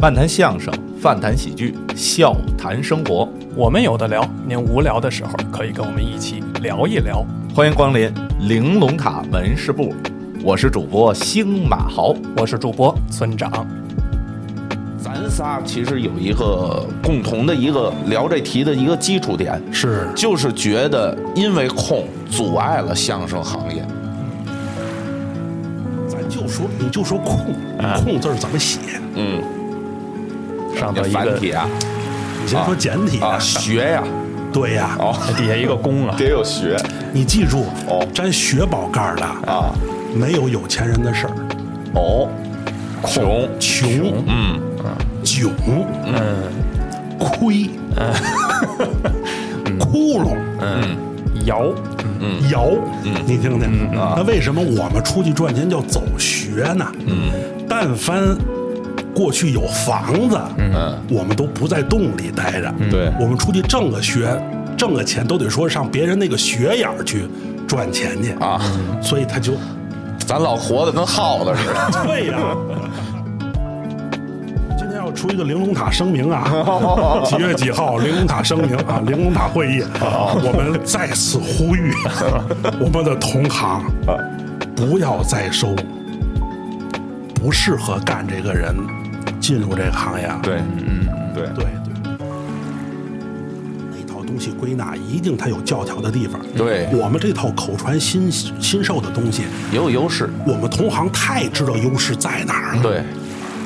漫谈相声，饭谈喜剧，笑谈生活。我们有的聊，您无聊的时候可以跟我们一起聊一聊。欢迎光临玲珑塔门市部，我是主播星马豪。我是主播村长。咱仨其实有一个共同的一个聊这题的一个基础点，是就是觉得因为空阻碍了相声行业。咱就说你就说空，空字儿怎么写？嗯，这上头一个繁体啊。你先说简体啊，学呀，对呀，哦，底下一个弓啊，得有学。你记住哦。沾学宝盖的啊，没有有钱人的事儿，哦，穷，穷、嗯嗯，囧、嗯亏。嗯、窟窿、嗯。摇，摇，你听听那为什么我们出去赚钱叫走学呢？嗯。但凡过去有房子，嗯，我们都不在洞里待着，对。我们出去挣个学，挣个钱都得说上别人那个学眼儿去赚钱去。啊，所以他就咱老活的跟耗子似的。对呀、今天要出一个玲珑塔声明啊，几月几号？玲珑塔声明啊，玲珑塔会议，我们再次呼吁 我们的同行，不要再收不适合干这个人进入这个行业了。对，嗯，对，对对，那套东西归纳一定它有教条的地方。对我们这套口传心心授的东西，也有优势。我们同行太知道优势在哪儿了。对，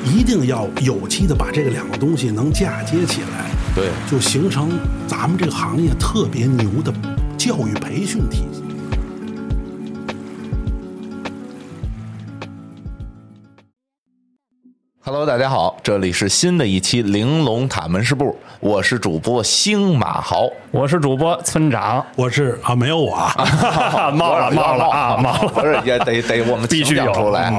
一定要有机的把这个两个东西能嫁接起来，对，就形成咱们这个行业特别牛的教育培训体系。Hello，大家好，这里是新的一期玲珑塔门市部，我是主播星马豪。我是主播村长，我是啊，没有我啊，冒了冒了啊冒了，不是也得得我们 必须出来。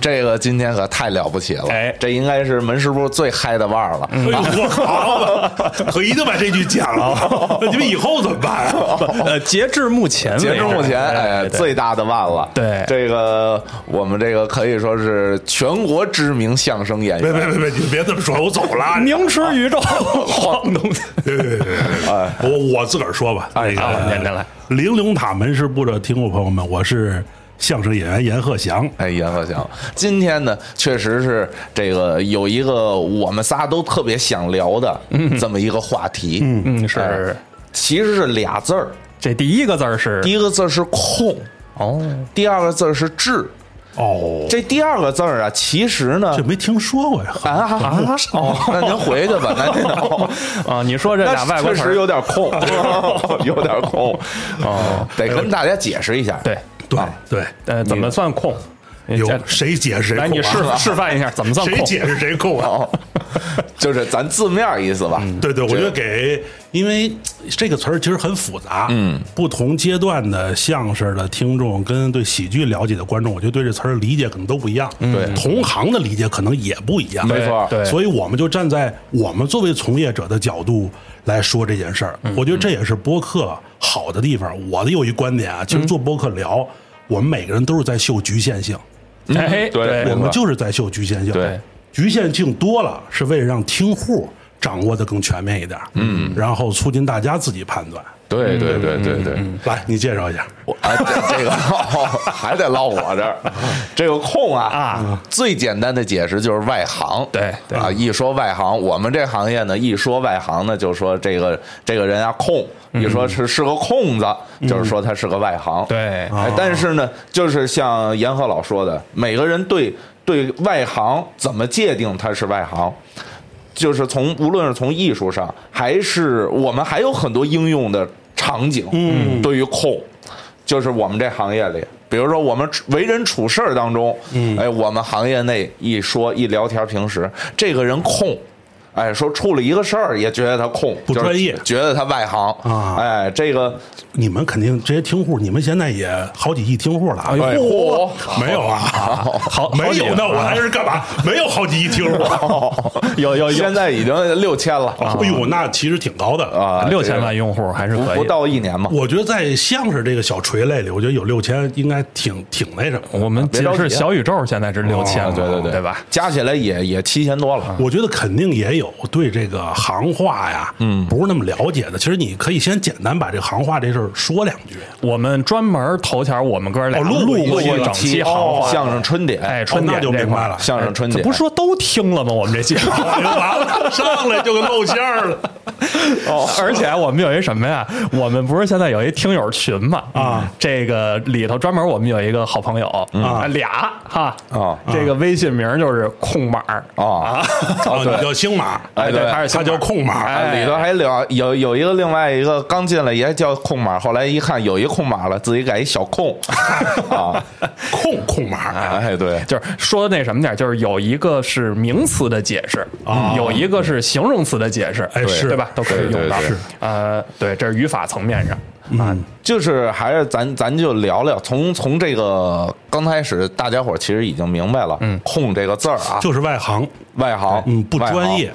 这个今天可太了不起了，哎这应该是门市部最嗨的腕儿了。哎呦，我好，可一定把这句讲了。那你们以后怎么办啊？呃，截至目前，截至目前，哎，最大的腕了。对这个我们这个可以说是全国知名相声别别别别，你别这么说，我走了。名驰宇宙晃动，别别别别，我我自个儿说吧。那啊个念念来，玲珑塔门市部的听众朋友们，我是相声演员阎鹤祥。哎，阎鹤祥，今天呢，确实是这个有一个我们仨都特别想聊的这么一个话题。嗯嗯，是其实是俩字儿，这第一个字儿是第一个字儿是空，哦，第二个字儿是智。哦，这第二个字儿啊，其实呢这，没听说过呀。啊啊哦，那您回去吧，那您。哦啊，你说这俩外国确实有点空，有点空。哦，得跟大家解释一下。对，对。对，呃，怎么算空？有谁解释谁来，你示啊？示范一下怎么算？谁解释谁扣啊？哦，就是咱字面意思吧。对对，我觉得给，因为这个词儿其实很复杂，嗯，不同阶段的相声的听众跟对喜剧了解的观众，我觉得对这词儿理解可能都不一样，对。同行的理解可能也不一样，没错。对，所以我们就站在我们作为从业者的角度来说这件事儿，我觉得这也是播客好的地方。我的有一观点啊，其实做播客聊，我们每个人都是在秀局限性，哎，对我们就是在秀局限性，对，局限性多了是为了让听户掌握的更全面一点，嗯，然后促进大家自己判断。对对对对对。来，你介绍一下，我啊，这这个、哦、还得唠我这儿。这个空啊啊，最简单的解释就是外行。对对。啊，一说外行，我们这行业呢，一说外行呢，就说这个这个人啊空，一说是是个空子，就是说他是个外行。对。哎，但是呢，就是像严鹤老说的，每个人对对外行怎么界定他是外行，就是从无论是从艺术上，还是我们还有很多应用的场景，嗯，对于控，就是我们这行业里，比如说我们为人处事儿当中，嗯，哎，我们行业内一说一聊天，平时这个人控。哎，说出了一个事儿，也觉得他空，就是不专业觉得他外行啊哎，这个你们肯定这些听户，你们现在也好几亿听户了啊。哎呦，没有啊，好 没有那我来这是干嘛？没有好几亿听户。有有有现在已经六千了哎呦，那其实挺高的。啊，六千万用户还是可以不不。到一年嘛。我觉得在相声这个小垂类里，我觉得有六千应该挺挺那什么。我们仅是别着急啊小宇宙，现在是六千，对对对，对吧？？加起来也也七千多了。我觉得肯定也有对这个行话呀，嗯，不是那么了解的。其实你可以先简单把这个行话这事儿说两句。我们专门头前我们哥俩哦录过一整期行话，相声春典，哎，春典这块儿就明白了。相声春典不是说都听了吗？我们这节目。完了，上来就给露馅儿了。哦，而且我们有一什么呀？我们不是现在有一听友群嘛？啊，这个里头专门我们有一个好朋友啊俩哈。啊。这个微信名就是空码。儿啊。啊，你叫星马，哎对他是他叫空马。啊，里头还两有有一个另外一个刚进来也叫空码，后来一看有一空码了，自己改一小空 啊，空空码，哎对，就是说那什么点儿，就是有一个是名词的解释，有一个是形容词的解释，哎是。对吧？都可以用到。对。对对。呃，对，这是语法层面上。啊。就是还是咱咱就聊聊，从从这个刚开始，大家伙其实已经明白了，嗯，空这个字儿啊，就是外行，外行，嗯，不专业。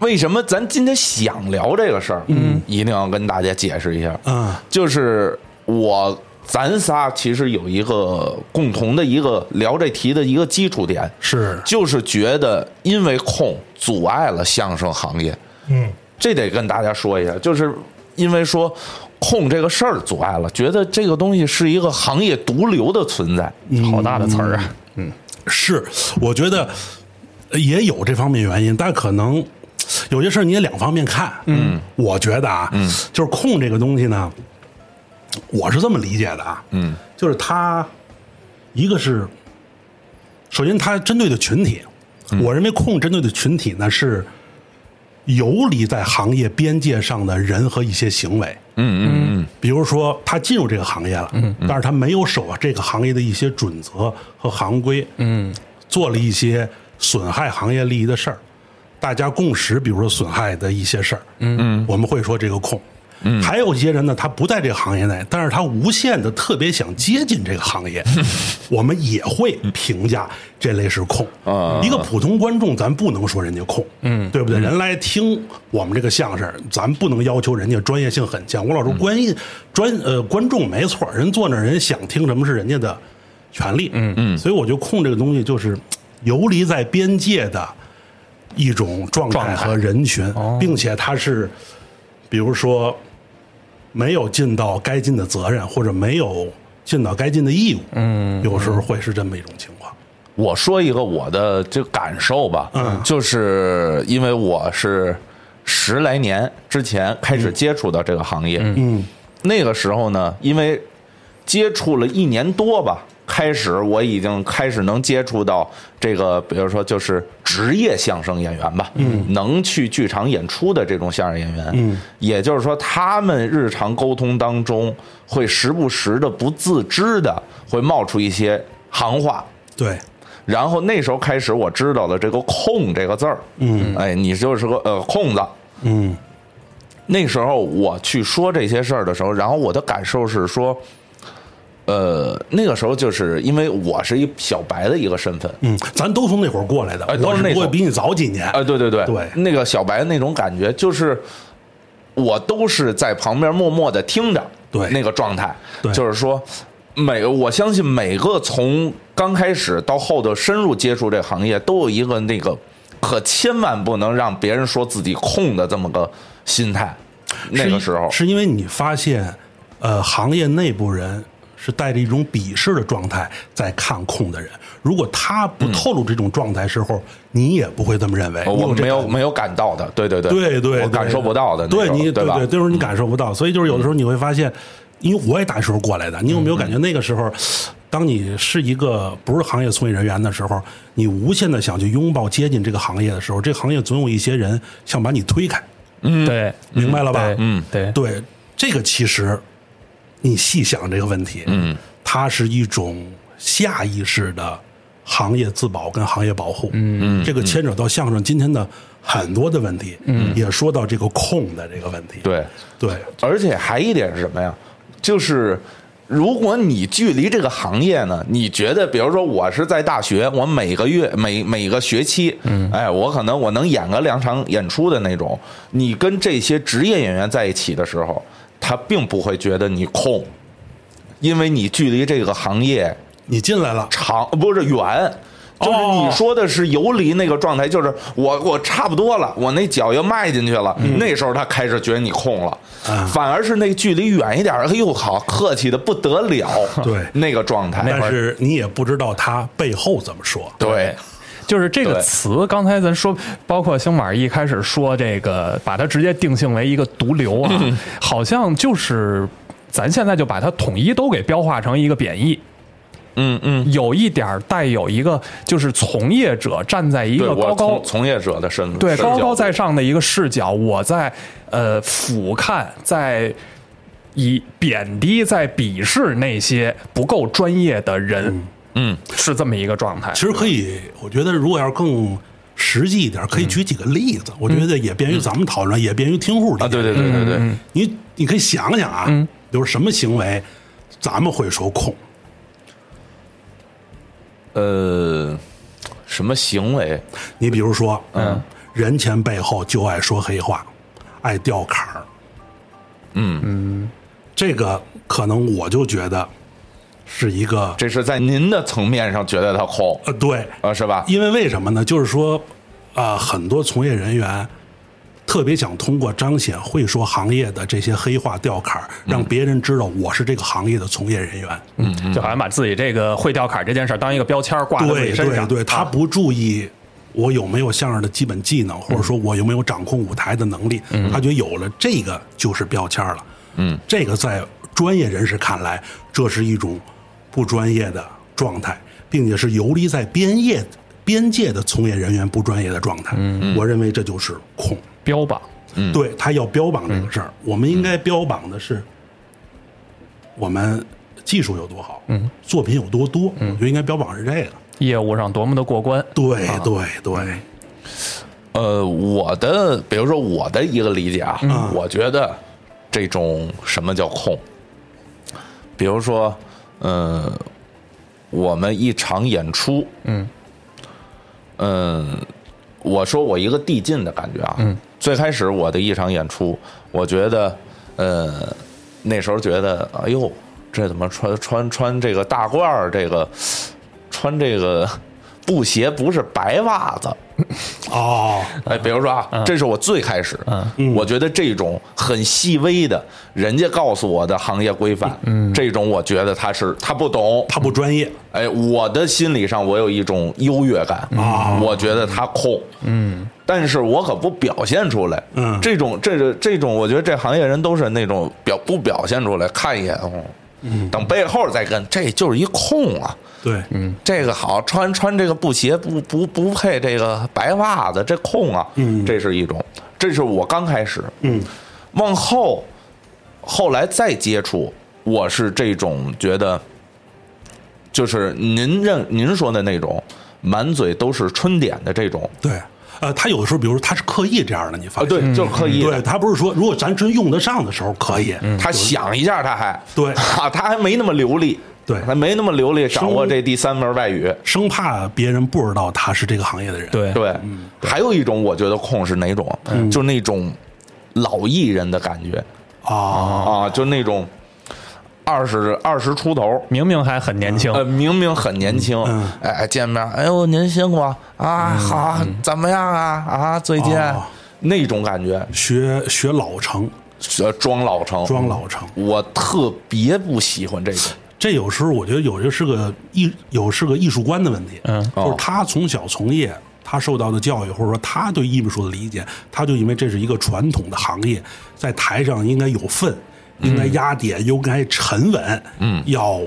为什么咱今天想聊这个事儿？嗯，一定要跟大家解释一下。嗯，就是我咱仨其实有一个共同的一个聊这题的一个基础点，是，就是觉得因为空阻碍了相声行业。嗯，这得跟大家说一下，就是因为说空这个事儿阻碍了，觉得这个东西是一个行业毒瘤的存在。好大的词儿啊！嗯是，我觉得也有这方面原因，但可能 有些事儿你也两方面看。嗯，我觉得啊，嗯，就是控这个东西呢，我是这么理解的啊，嗯，就是它一个是，首先它针对的群体，我认为控针对的群体呢是游离在行业边界上的人和一些行为。嗯嗯嗯，比如说他进入这个行业了，嗯，但是他没有守这个行业的一些准则和行规，嗯，做了一些损害行业利益的事儿，大家共识，比如说损害的一些事儿，嗯，我们会说这个空。嗯，还有一些人呢，他不在这个行业内，但是他无限的特别想接近这个行业，我们也会评价这类是空。啊。一个普通观众，咱不能说人家空，嗯，对不对？人来听我们这个相声，咱不能要求人家专业性很强。我老说关系专呃观众没错，人坐那儿人想听什么是人家的权利，嗯。嗯，所以我觉得空这个东西就是游离在边界的一种状态和人群，并且他是比如说没有尽到该尽的责任，或者没有尽到该尽的义务，嗯，有时候会是这么一种情况。我说一个我的这感受吧，嗯。就是因为我是十来年之前开始接触到这个行业，嗯。那个时候呢，因为接触了一年多吧，开始我已经开始能接触到这个，比如说就是职业相声演员吧，嗯，能去剧场演出的这种相声演员，嗯，也就是说他们日常沟通当中会时不时的不自知的会冒出一些行话，对，然后那时候开始我知道了这个“空”这个字儿，嗯，哎，你就是个呃空子。嗯。那时候我去说这些事儿的时候，然后我的感受是说，呃，那个时候就是因为我是一小白的一个身份，嗯，咱都从那会儿过来的，哎都我是那会儿比你早几年，啊，对对对。对。那个小白那种感觉就是。我都是在旁边默默的听着，对。那个状态，对。就是说，每个我相信每个从刚开始到后头深入接触这行业，都有一个那个可千万不能让别人说自己空的这么个心态。那个时候。是因为你发现，呃，行业内部人是带着一种鄙视的状态在看空的人。如果他不透露这种状态时候，你也不会这么认为。呃我没有没有感到的，对对对。对对，我感受不到的，对你对对对，就是你感受不到，所以就是有的时候你会发现，因为我也大学时候过来的，你有没有感觉那个时候，当你是一个不是行业从业人员的时候，你无限的想去拥抱接近这个行业的时候，这个行业总有一些人想把你推开，嗯。对，明白了吧？嗯，对，对，这个其实你细想这个问题，嗯，它是一种下意识的行业自保跟行业保护，嗯。嗯，这个牵扯到相声今天的很多的问题，嗯，也说到这个空的这个问题，对，对，而且还一点是什么呀？就是如果你距离这个行业呢，你觉得，比如说我是在大学，我每个月每每个学期，嗯，哎，我可能我能演个两场演出的那种，你跟这些职业演员在一起的时候，他并不会觉得你空，因为你距离这个行业你进来了，长不是远，就是你说的是游离那个状态，就是我我差不多了，我那脚要迈进去了，那时候他开始觉得你空了，反而是那距离远一点，哎呦好，客气的不得了，对那个状态，但是你也不知道他背后怎么说。对。就是这个词，刚才咱说，包括星马一开始说这个，把它直接定性为一个毒瘤啊，好像就是咱现在就把它统一都给标化成一个贬义。嗯嗯，有一点儿带有一个，就是从业者站在一个高高从从业者的身份，对高高在上的一个视角，我在呃俯瞰，在以贬低、在鄙视那些不够专业的人，嗯，是这么一个状态。其。实可以，我觉得如果要是更实际一点，可以举几个例子，我觉得也便于咱们讨论，也便于听户理解。啊，对对对对对，你你可以想想啊，比如什么行为，咱们会说控，呃，什么行为？你比如说，嗯，人前背后就爱说黑话，爱掉坎儿，嗯。嗯，这个可能我就觉得是一个这是在您的层面上觉得他空呃，对，啊，是吧？因为为什么呢？就是说，啊、很多从业人员特别想通过彰显会说行业的这些黑话吊坎儿，让别人知道我是这个行业的从业人员。嗯，就好像把自己这个会吊坎儿这件事儿当一个标签儿挂在自己身上。对对，他啊不注意我有没有相声的基本技能，或者说我有没有掌控舞台的能力，他觉得有了这个就是标签了。嗯，这个在专业人士看来，这是一种不专业的状态，并且是游离在边业边界的从业人员不专业的状态。嗯，我认为这就是空。标榜。对他要标榜这个事儿，我们应该标榜的是我们技术有多好，嗯，作品有多多，我觉得应该标榜是这个。业务上多么的过关，对对对，呃，我的比如说我的一个理解啊，我觉得这种什么叫空，比如说，嗯、我们一场演出，嗯，嗯，我说我一个递进的感觉啊，嗯，最开始我的一场演出，我觉得，呃，那时候觉得，哎呦，这怎么穿穿穿这个大褂儿，这个穿这个布鞋不是白袜子，哦，哎，比如说啊，这是我最开始，嗯。我觉得这种很细微的，人家告诉我的行业规范，嗯，这种我觉得他是他不懂，他不专业，哎，我的心理上我有一种优越感啊。我觉得他空，嗯，但是我可不表现出来，嗯。这种这个这种，我觉得这行业人都是那种表不表现出来，看一眼，哦，嗯，等背后再跟，这就是一空啊，对，嗯，这个好穿穿这个布鞋不不不配这个白袜子，这空啊，嗯这是一种，这是我刚开始，嗯，往后后来再接触，我是这种觉得，就是您认您说的那种满嘴都是春点的这种对，呃，他有的时候，比如说他是刻意这样的，你发啊，现？对，就是刻意对。他不是说，如果咱真用得上的时候可以，他想一下，他还对 啊，他还没那么流利，对他没那么流利，掌握这第三门外语。生怕别人不知道他是这个行业的人。对对，还有一种我觉得空是哪种，就那种老艺人的感觉啊，啊，就那种二十二十出头，明明还很年轻，呃，明明很年轻，嗯。哎，见面，哎呦，您辛苦啊，啊，好啊，怎么样啊？啊，最近？哦。那种感觉，学学老成，学，装老成，装老成。我特别不喜欢这种，这有时候我觉得有些是个艺，有是个艺术观的问题。嗯。就是他从小从业，他受到的教育，或者说他对艺术的理解，他就因为这是一个传统的行业，在台上应该有分，应该压点，应该沉稳，嗯，要。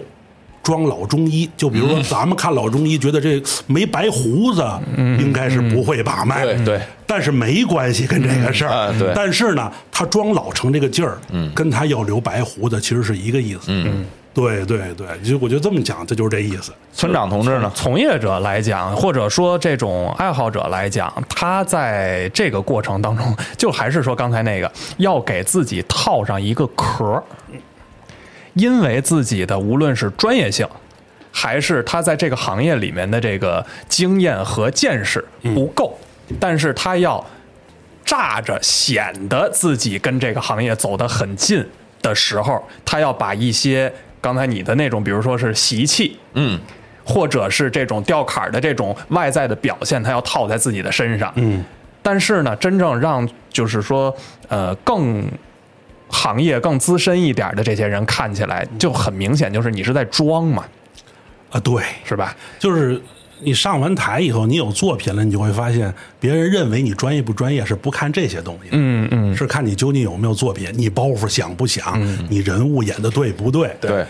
装老中医，就比如说咱们看老中医，觉得这没白胡子，应该是不会把脉，对对。但是没关系跟这个事儿、对。但是呢，他装老成这个劲儿，嗯，跟他要留白胡子其实是一个意思，嗯，对对对，就我觉得这么讲，这就是这意思，村长同志呢？从业者来讲，或者说这种爱好者来讲，他在这个过程当中，就还是说刚才那个，要给自己套上一个壳儿。因为自己的无论是专业性，还是他在这个行业里面的这个经验和见识不够，但是他要炸着显得自己跟这个行业走得很近的时候，他要把一些刚才你的那种，比如说是习气，嗯，或者是这种吊坎儿的这种外在的表现，他要套在自己的身上。嗯，但是呢，真正让就是说，呃，更行业更资深一点的这些人看起来就很明显，就是你是在装嘛，啊，对，是吧？就是你上完台以后，你有作品了，你就会发现，别人认为你专业不专业是不看这些东西的，嗯嗯，是看你究竟有没有作品，你包袱响不响，你人物演的对不对？对，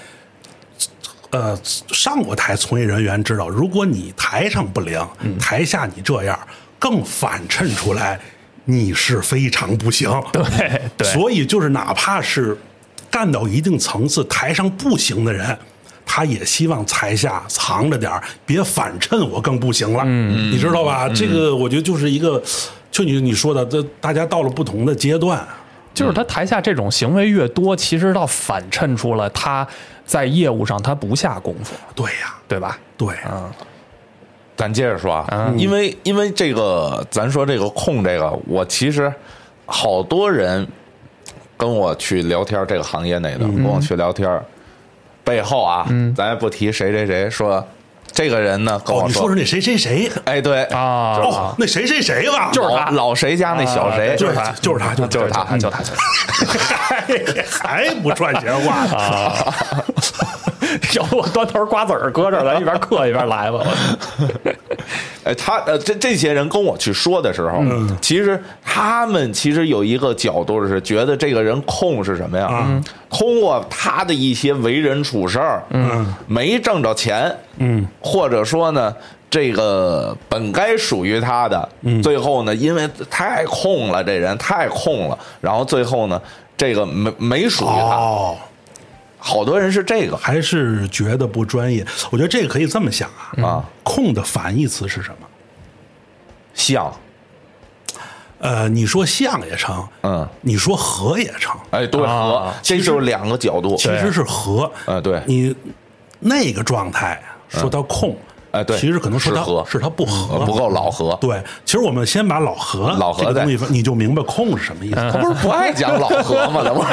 呃，上过台从业人员知道，如果你台上不灵，台下你这样，更反衬出来你是非常不行。对对，所以就是哪怕是干到一定层次，台上不行的人，他也希望台下藏着点儿别反衬我更不行了。嗯，你知道吧？这个我觉得就是一个，就你你说的，这大家到了不同的阶段，就是他台下这种行为越多，其实倒反衬出了他在业务上他不下功夫，对呀，对吧？对，咱接着说啊，因为因为这个，咱说这个控这个，我其实好多人跟我去聊天，这个行业内的跟我去聊天，背后啊，咱也不提谁谁谁，说这个人呢跟哦，我你说说那谁谁谁？哎，对，啊，哦，那谁谁谁吧，就是他。老老谁家那小谁，就是他，就是他，就是他，就他，就他。还不串闲话啊？要不我端头瓜子儿搁这儿，咱一边嗑一边来吧。哎，他呃，这这些人跟我去说的时候，其实他们其实有一个角度是觉得这个人空是什么呀？通过他的一些为人处事儿，嗯，没挣着钱，嗯，或者说呢，这个本该属于他的，最后呢，因为太空了，这人太空了，然后最后呢，这个没没属于他，哦，好多人是这个。还是觉得不专业？我觉得这个可以这么想啊，啊，空的反义词是什么？像，呃，你说像也成，嗯，你说和也成，哎，对，和啊这就是两个角度，其实是和。呃，对，你那个状态说他控，哎对其实可能是他是他不和，呃不够老和，对，其实我们先把老和老和的东西，你就明白控是什么意思。他不是不爱讲老何吗？这不是，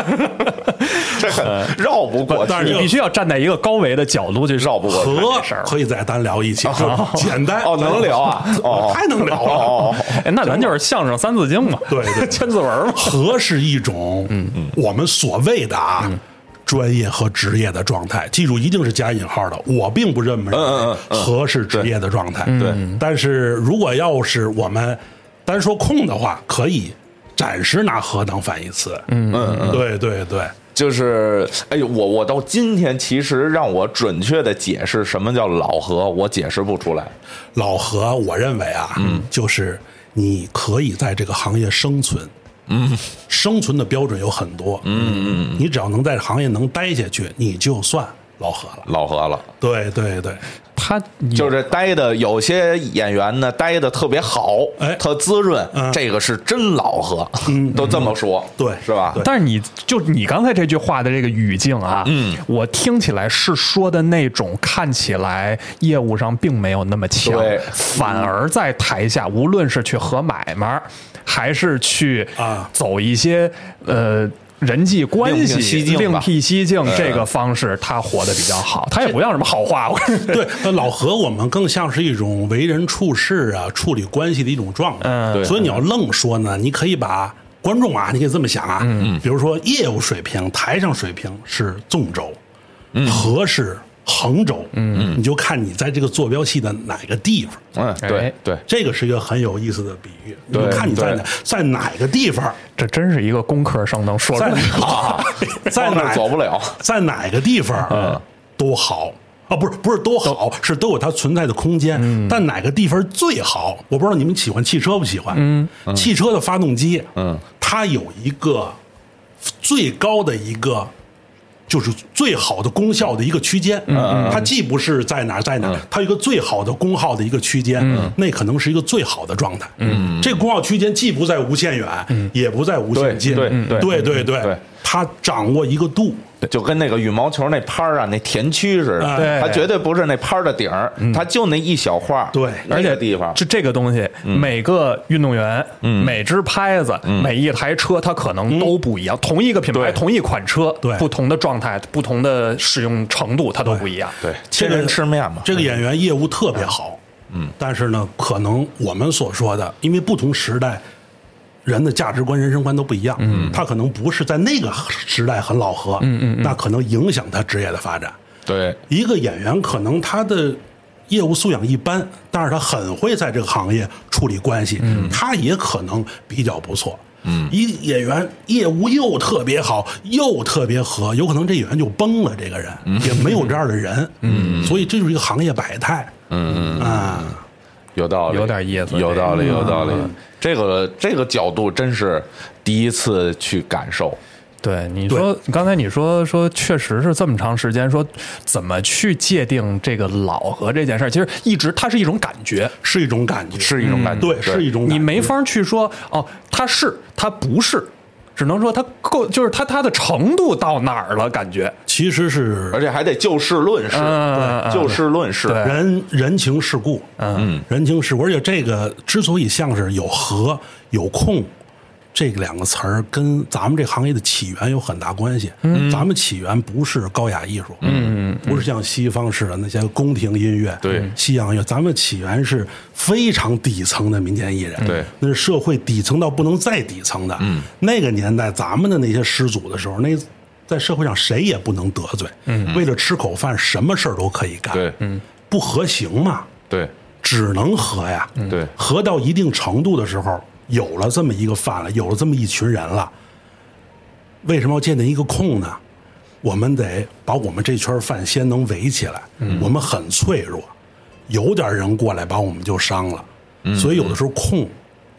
这很绕不过去。但是你必须要站在一个高维的角度去绕不过去和事儿可以再单聊一期，就简单哦，能聊啊，哦，太能聊了。哦，哎，那咱就是相声三字经嘛，对对 千字文嘛。和是一种，嗯嗯，我们所谓的啊。专业和职业的状态，记住一定是加引号的。我并不认为和是职业的状态，对但是如果要是我们单说空的话，可以暂时拿和当反义词。嗯嗯嗯，对对对，就是，哎呦，我我到今天其实让我准确的解释什么叫老何，我解释不出来。老何，我认为啊，嗯，就是你可以在这个行业生存。嗯，生存的标准有很多。嗯嗯，你只要能在行业能待下去，你就算老何了。老何了，对对对，他就是待的有些演员呢，待的特别好，哎。特滋润，嗯。这个是真老何，都这么说，对。是吧？但是你就你刚才这句话的这个语境啊，嗯，我听起来是说的那种看起来业务上并没有那么强，反而在台下无论是去和买卖，还是去啊。走一些呃。人际关系另辟蹊径这个方式，他活得比较好，他也不像什么好话。我对，那老何我们更像是一种为人处事啊、处理关系的一种状态。嗯所以你要愣说呢，你可以把观众啊，你可以这么想啊，嗯，比如说业务水平、台上水平是纵轴，嗯，和是横轴，嗯，你就看你在这个坐标系的哪个地方。嗯，对哎对，这个是一个很有意思的比喻，你就看你在哪在哪个地方，这真是一个工科生能说出在来的哪在哪 走不了，在哪个地方，嗯，都好啊，不是不是都好，是都有它存在的空间。但哪个地方最好？我不知道你们喜欢汽车不喜欢？嗯，汽车的发动机，嗯，它有一个最高的一个。就是最好的功效的一个区间，嗯，它既不是在哪在哪儿，它有一个最好的功耗的一个区间，那可能是一个最好的状态，嗯，这个功耗区间既不在无限远，也不在无限近，对对对对对。对他掌握一个度，就跟那个羽毛球那拍儿啊，那田区似的，对它绝对不是那拍儿的顶儿，它就那一小块儿，对。而且地方，就这个东西，每个运动员、每只拍子、每一台车，它可能都不一样。同一个品牌、同一款车，对。不同的状态、不同的使用程度，它都不一样。对，这个亲人吃面嘛，这个演员业务特别好，嗯，但是呢，可能我们所说的，因为不同时代人的价值观、人生观都不一样，嗯，他可能不是在那个时代很老合，嗯嗯，那可能影响他职业的发展。对，一个演员可能他的业务素养一般，但是他很会在这个行业处理关系，他也可能比较不错。嗯，一演员业务又特别好，又特别和，有可能这演员就崩了。这个人、也没有这样的人，嗯，所以这就是一个行业百态。嗯啊，有道理，有点意思有道理，有道理。这个这个角度真是第一次去感受。对，你说刚才你说说，确实是这么长时间，说怎么去界定这个老和这件事儿，其实一直它是一种感觉，是一种感觉，是一种感觉，对，是一种感觉。你没法去说哦，它是它不是，只能说他够，就是他他的程度到哪儿了，感觉。其实是而且还得就事论事，嗯对就事论事。对人人情世故，嗯，人情世故，而且这个之所以像是有和有空这两个词儿，跟咱们这行业的起源有很大关系。嗯，咱们起源不是高雅艺术，嗯，不是像西方似的那些宫廷音乐，对。西洋乐，咱们起源是非常底层的民间艺人，对。那是社会底层到不能再底层的。嗯，那个年代咱们的那些师祖的时候，那在社会上谁也不能得罪，嗯，为了吃口饭，什么事儿都可以干，对，嗯，不合行嘛，对。只能合呀。对。合到一定程度的时候，有了这么一个饭了，有了这么一群人了，为什么要建立一个空呢？我们得把我们这圈饭先能围起来。我们很脆弱，有点人过来把我们就伤了。所以有的时候空，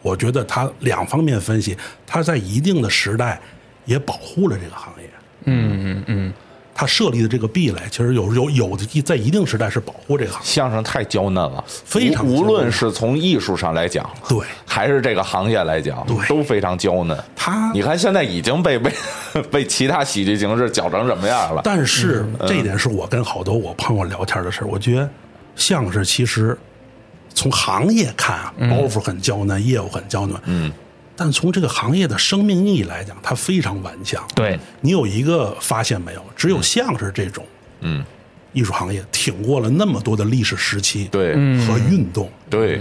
我觉得它两方面分析，它在一定的时代也保护了这个行业。嗯嗯嗯，它设立的这个壁垒，其实有有有的在一定时代是保护这个行业。相声太娇嫩了，非常无无论是从艺术上来讲，对还是这个行业来讲，对都非常娇嫩。他你看现在已经被被 被其他喜剧形式搅成什么样了？但是这一点是我跟好多我朋友聊天的事儿。我觉得相声其实从行业看啊，包袱很娇嫩，业务很娇嫩，嗯，但从这个行业的生命力来讲，它非常顽强。对，你有一个发现没有？只有相声这种，嗯，艺术行业挺过了那么多的历史时期，对。和运动，对。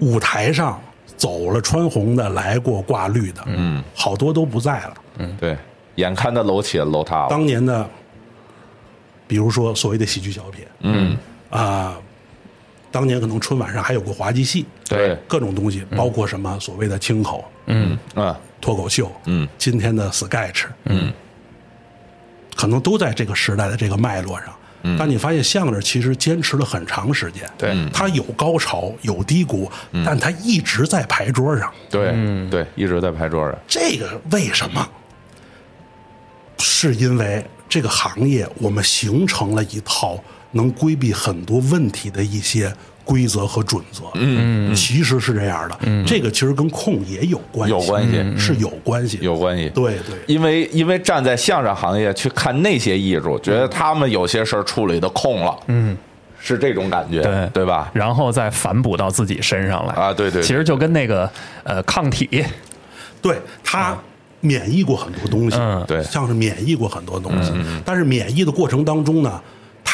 舞台上走了穿红的，来过挂绿的，嗯，好多都不在了。对，眼看着楼起楼塌了。当年的，比如说所谓的喜剧小品，嗯。啊、当年可能春晚上还有过滑稽戏，对。各种东西，包括什么所谓的清口、嗯。啊。脱口秀，嗯，今天的 sketch，嗯，可能都在这个时代的这个脉络上。但你发现相声其实坚持了很长时间，对。嗯。它有高潮有低谷，但它一直在牌桌上。对对，一直在牌桌上。这个为什么？是因为这个行业我们形成了一套能规避很多问题的一些规则和准则。嗯，其实是这样的。嗯。这个其实跟控也有关系，有关系。是有关系，有关系。对对。因为因为站在相声行业去看那些艺术，觉得他们有些事儿处理的空了，嗯，是这种感觉，对。对吧？然后再反哺到自己身上来啊对对对。其实就跟那个呃抗体，对他免疫过很多东西，嗯。对。像是免疫过很多东西，但是免疫的过程当中呢，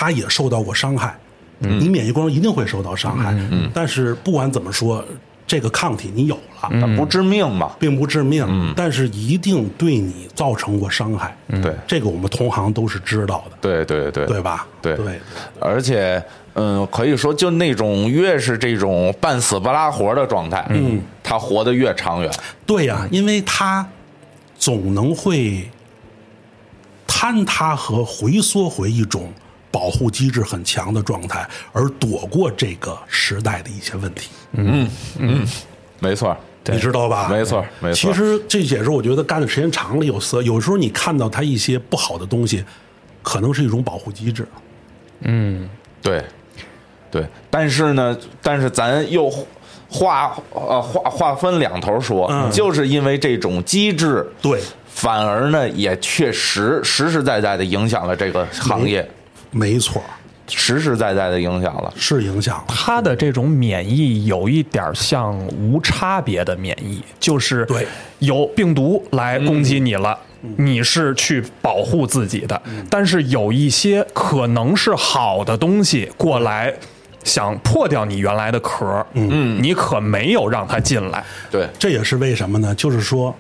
他也受到过伤害。你免疫过程中一定会受到伤害，但是不管怎么说，这个抗体你有了，它不致命嘛？并不致命，但是一定对你造成过伤害。对。这个我们同行都是知道的，对对对。对吧？对。对，而且，嗯，可以说，就那种越是这种半死不拉活的状态，嗯，他活得越长远。对呀、因为他总能会坍塌和回缩回一种保护机制很强的状态，而躲过这个时代的一些问题，嗯嗯没错，你知道吧？没错没错其实这也是我觉得干的时间长了有色，有时候你看到他一些不好的东西，可能是一种保护机制。嗯对，对。但是呢，但是咱又划呃划划分两头说，嗯。就是因为这种机制对，反而呢也确实实实在在的影响了这个行业，没错，实实在在的影响了。是影响了。它的这种免疫有一点像无差别的免疫，就是对有病毒来攻击你了。你是去保护自己的，但是有一些可能是好的东西过来，想破掉你原来的壳，嗯，你可没有让它进来，对，这也是为什么呢？就是说，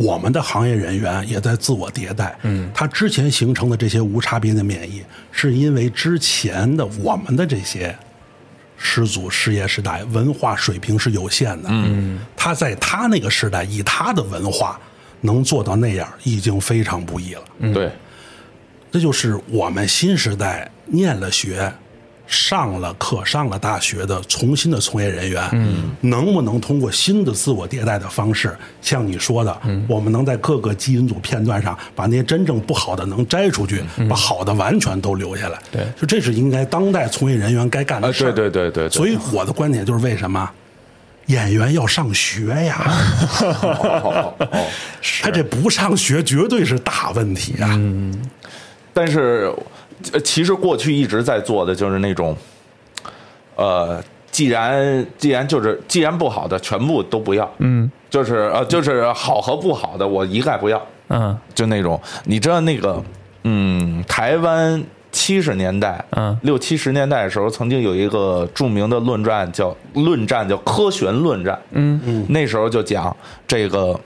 我们的行业人员也在自我迭代。嗯，他之前形成的这些无差别的免疫，是因为之前的我们的这些始祖师爷时代文化水平是有限的。嗯，他在他那个时代，以他的文化能做到那样，已经非常不易了。对，这就是我们新时代念了学、上了课、上了大学的重新的从业人员，嗯，能不能通过新的自我迭代的方式，像你说的，我们能在各个基因组片段上把那些真正不好的能摘出去，把好的完全都留下来。对就这是应该当代从业人员该干啊，的事儿。对对对对对，所以我的观点就是为什么？演员要上学呀，他这不上学绝对是大问题啊！但是，呃其实过去一直在做的就是那种，呃，既然既然就是既然不好的全部都不要，嗯，就是呃就是好和不好的我一概不要，嗯。就那种。你知道那个，嗯，台湾七十年代，嗯。六七十年代的时候，曾经有一个著名的论战叫论战叫科学论战，嗯。嗯，那时候就讲这个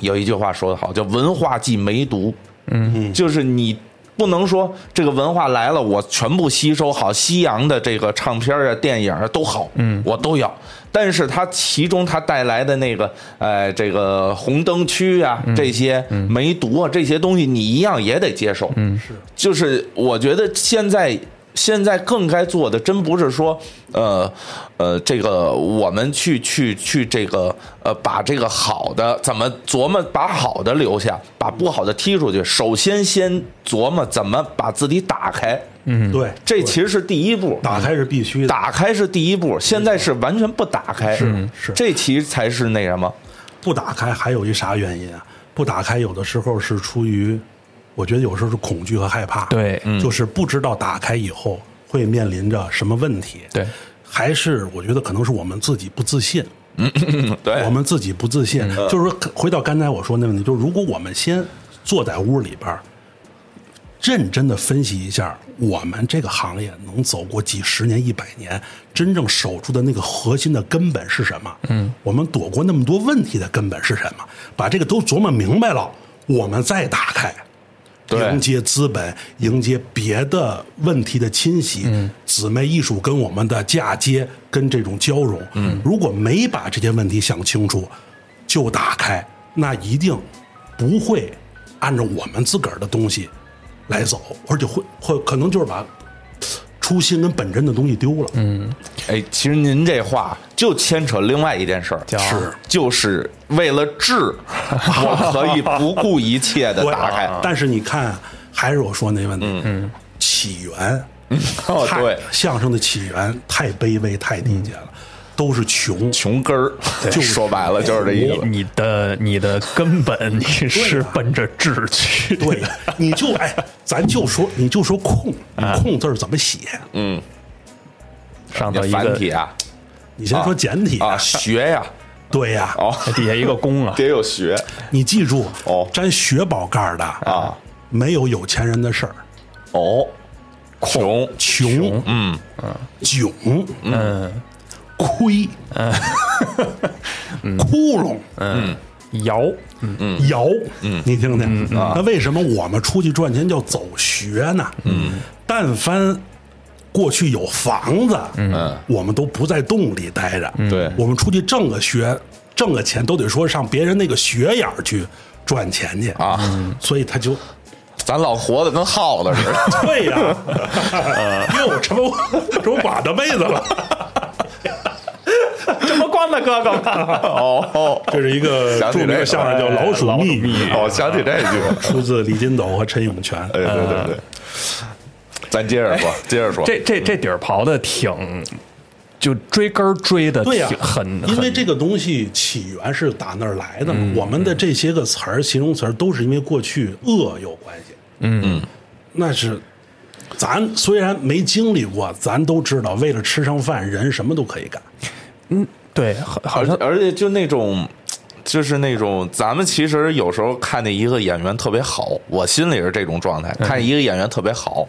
有一句话说得好，叫文化即梅毒，嗯，就是你。不能说这个文化来了，我全部吸收好，西洋的这个唱片啊、电影啊都好，嗯，我都要。但是它其中它带来的那个，呃，这个红灯区啊，这些梅毒啊，这些东西你一样也得接受。嗯，是，就是我觉得现在现在更该做的，真不是说，呃呃，这个我们去去去这个呃，把这个好的怎么琢磨，把好的留下，把不好的踢出去。首先先琢磨怎么把自己打开，嗯对，这其实是第一步。打开是必须的。打开是第一步，现在是完全不打开，是是这其实才是那什么，不打开还有一啥原因啊？不打开有的时候是出于，我觉得有时候是恐惧和害怕。对嗯就是不知道打开以后会面临着什么问题。对，还是我觉得可能是我们自己不自信。对我们自己不自信，就是说，回到刚才我说那问题，就是如果我们先坐在屋里边儿，认真的分析一下，我们这个行业能走过几十年、一百年，真正守住的那个核心的根本是什么？嗯，我们躲过那么多问题的根本是什么？把这个都琢磨明白了，我们再打开。对。迎接资本，迎接别的问题的侵袭，姊妹艺术跟我们的嫁接跟这种交融，嗯，如果没把这些问题想清楚，就打开，那一定不会按照我们自个儿的东西来走，而且会会可能就是把初心跟本真的东西丢了，嗯，哎，其实您这话就牵扯另外一件事儿，是就是为了治，我可以不顾一切的对打开。但是你看，还是我说那问题，嗯，起源，哦对。相声的起源太卑微、太低贱了，都是穷，穷根儿，说白了就是这意思。你的你的根本你是奔着智去，对，你就哎，咱就说，你就说空，空字儿怎么写？嗯，上头一个繁体啊。你先说简体。啊，学呀，对呀，哦，底下一个弓啊，得有学。你记住，哦。沾雪宝盖的啊，没有有钱人的事儿，哦，穷，穷，嗯，囧，嗯亏，窟窿，嗯，摇，摇，你听听，那为什么我们出去赚钱叫走学呢？嗯，但凡过去有房子，嗯，我们都不在洞里待着，对。我们出去挣个学，挣个钱都得说上别人那个学眼儿去赚钱去。啊，所以他就咱老活的跟耗子似的。对呀，哟，这不这不把的妹子了。这不光的哥哥吗？哦哦，这是一个著名的相声叫《老鼠秘密》，哦，想起这句了。出自李金斗和陈永泉。对对对对，咱接着说，接着说。这这这底儿刨的挺就追根儿追的对呀、很，因为这个东西起源是打那儿来的嘛。我们的这些个词儿、形容词儿都是因为过去恶有关系。嗯，那是咱虽然没经历过，咱都知道，为了吃上饭，人什么都可以干。对，好好像而且就那种，就是那种，咱们其实有时候看见一个演员特别好，我心里是这种状态，看一个演员特别好，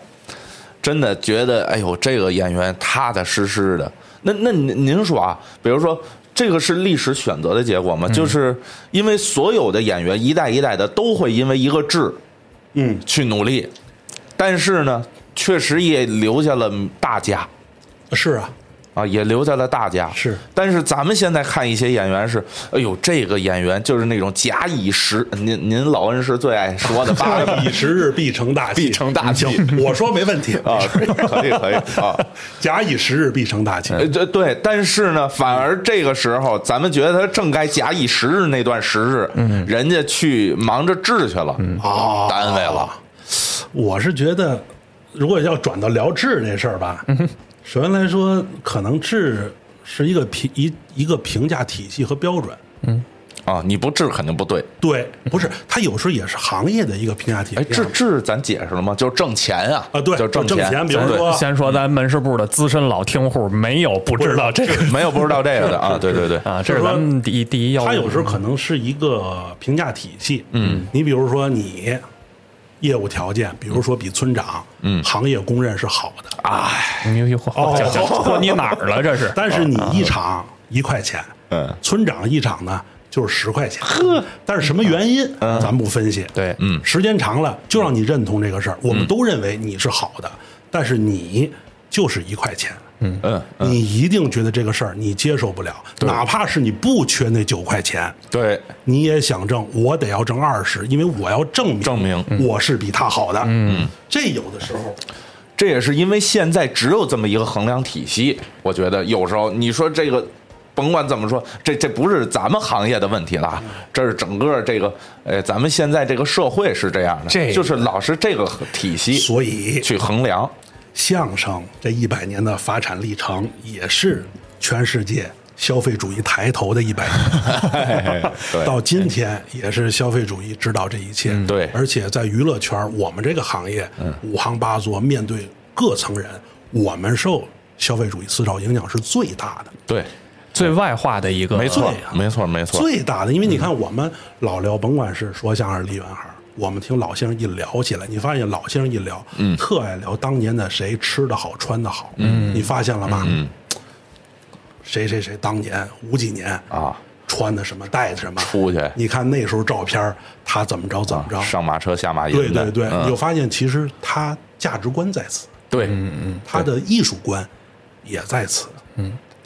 真的觉得，哎呦，这个演员踏踏实实的。那那您您说啊，比如说。这个是历史选择的结果吗？就是因为所有的演员一代一代的都会因为一个志，嗯，去努力，但是呢，确实也留下了大家。是啊，啊，也留在了大家。是，但是咱们现在看一些演员是，哎呦，这个演员就是那种假以时，您您老恩师最爱说的八个假以时日必成大器，必成大器我说没问题啊，可以可以啊。假以时日必成大器。呃，对对，但是呢，反而这个时候，咱们觉得他正该假以时日那段时日，嗯，人家去忙着治去了，啊，单位了。我是觉得，如果要转到聊治这事儿吧，首先来说，可能治是一个评一一个评价体系和标准。嗯啊，你不治肯定不对。对，不是，它有时候也是行业的一个评价体系。哎，治治咱解释了吗？就是挣钱啊，啊，对，就挣挣钱。比如说，先说咱门市部的资深老听户，没有不知道这个没有不知道这个的啊，对对对，啊，这是咱们第一第一要务。它有时候可能是一个评价体系。嗯，你比如说你业务条件，比如说比村长，嗯，行业公认是好的，哎。呦呦，哦。这这嚯你哪儿了？这是 但是你一场一块钱，嗯，村长一场呢就是十块钱，呵，但是什么原因，咱不分析，对，嗯。时间长了就让你认同这个事儿，我们都认为你是好的，但是你就是一块钱，嗯。嗯，你一定觉得这个事儿你接受不了，哪怕是你不缺那九块钱，对，你也想挣，我得要挣二十，因为我要证明证明我是比他好的，嗯，这有的时候这也是因为现在只有这么一个衡量体系，我觉得有时候你说这个，甭管怎么说，这这不是咱们行业的问题了，这是整个这个，呃，咱们现在这个社会是这样的，这就是老是这个体系所以去衡量，相声这一百年的发展历程，也是全世界消费主义抬头的一百年。对到今天也是消费主义指导这一切。对而且在娱乐圈，我们这个行业五行八作，面对各层人，我们受消费主义思潮影响是最大的。对，最外化的一个，没错没错，没错，最大的，因为你看我们老聊，甭管是说相声、梨园行，我们听老先生一聊起来，你发现老先生一聊，嗯，特爱聊当年的谁吃的好、穿的好，嗯，你发现了吧？嗯，谁谁谁当年五几年啊，穿的什么，带的什么，出去。你看那时候照片，他怎么着怎么着，上马车下马对对对，嗯。你就发现其实他价值观在此，对，他的艺术观也在此。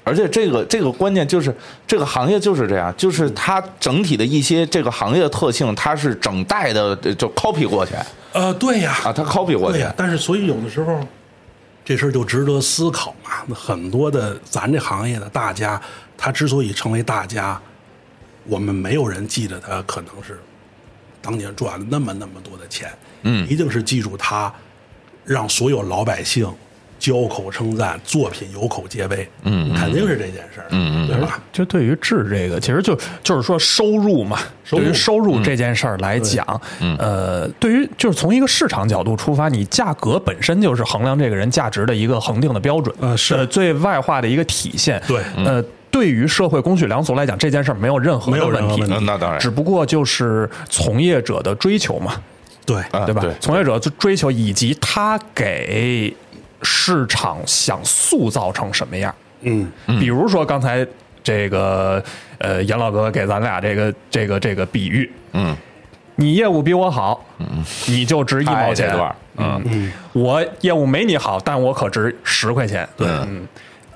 而且这个这个关键就是这个行业就是这样，就是它整体的一些这个行业的特性，它是整代的呃就 copy 过去呃，对呀，啊，它 copy 过去对呀，，但是所以有的时候，这事儿就值得思考嘛。那很多的咱这行业的大家，他之所以成为大家，我们没有人记得他可能是当年赚了那么那么多的钱，嗯一定是记住他让所有老百姓交口称赞，作品有口皆碑，嗯嗯。肯定是这件事儿，嗯嗯对吧？就对于治这个，其实就就是说收入嘛，收入。对于收入这件事儿来讲，呃，对于就是从一个市场角度出发，你价格本身就是衡量这个人价值的一个恒定的标准，呃是。呃最外化的一个体现，对。呃。对于社会公序良俗来讲，这件事儿没有任何问题，有问题。嗯那当然。只不过就是从业者的追求嘛，对，啊对吧？从业者追求以及他给市场想塑造成什么样。嗯，比如说刚才这个呃，严老哥给咱俩这个这个这个比喻，嗯，你业务比我好，你就值一毛钱。哎这段，嗯，我业务没你好，但我可值十块钱，对。嗯，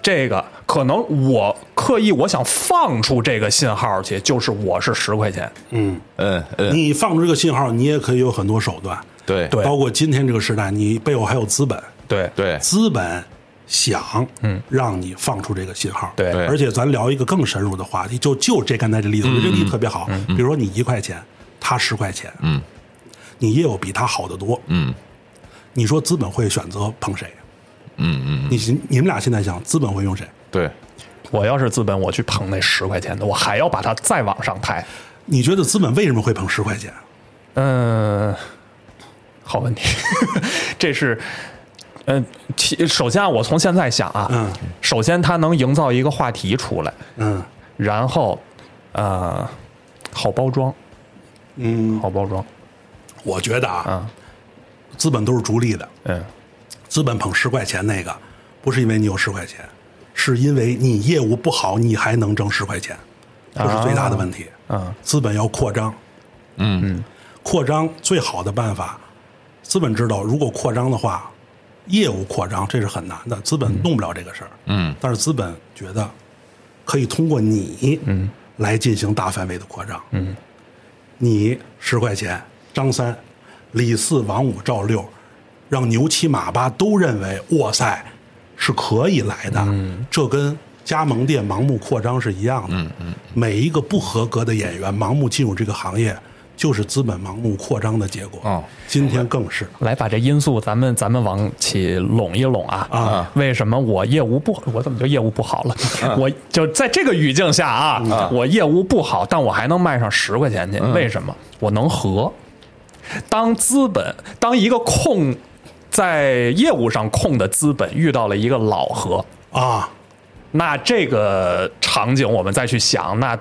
这个可能我刻意我想放出这个信号去，就是我是十块钱，嗯，嗯嗯，你放出这个信号，你也可以有很多手段，对。对。包括今天这个时代，你背后还有资本，对对，资本想嗯让你放出这个信号，对对而且咱聊一个更深入的话题，就就这刚才这例子，我觉得这例子特别好。比如说你一块钱，他十块钱，嗯，你业务比他好得多，嗯你说资本会选择捧谁？嗯嗯，你你们俩现在想，资本会用谁？对，我要是资本，我去捧那十块钱的，我还要把它再往上抬。你觉得资本为什么会捧十块钱？嗯，好问题，这是。嗯，其首先啊，我从现在想啊，嗯，首先它能营造一个话题出来，嗯。然后，呃，好包装，嗯，好包装，我觉得啊，嗯资本都是逐利的。嗯。资本捧十块钱那个，不是因为你有十块钱，是因为你业务不好，你还能挣十块钱，这是最大的问题。嗯资本要扩张，嗯。嗯。扩张最好的办法，资本知道，如果扩张的话，业务扩张这是很难的，资本弄不了这个事儿。嗯但是资本觉得可以通过你，嗯，来进行大范围的扩张。嗯，你十块钱，张三、李四、王五、赵六，让牛七马八都认为哇塞是可以来的。嗯，这跟加盟店盲目扩张是一样的。嗯嗯，每一个不合格的演员盲目进入这个行业，就是资本盲目扩张的结果。哦今天更是。来把这因素咱们咱们往起拢一拢啊啊！为什么我业务不我怎么就业务不好了？我就在这个语境下啊，我业务不好，但我还能卖上十块钱去，为什么？我能和。当资本当一个控在业务上控的资本遇到了一个老和，啊，那这个场景我们再去想，那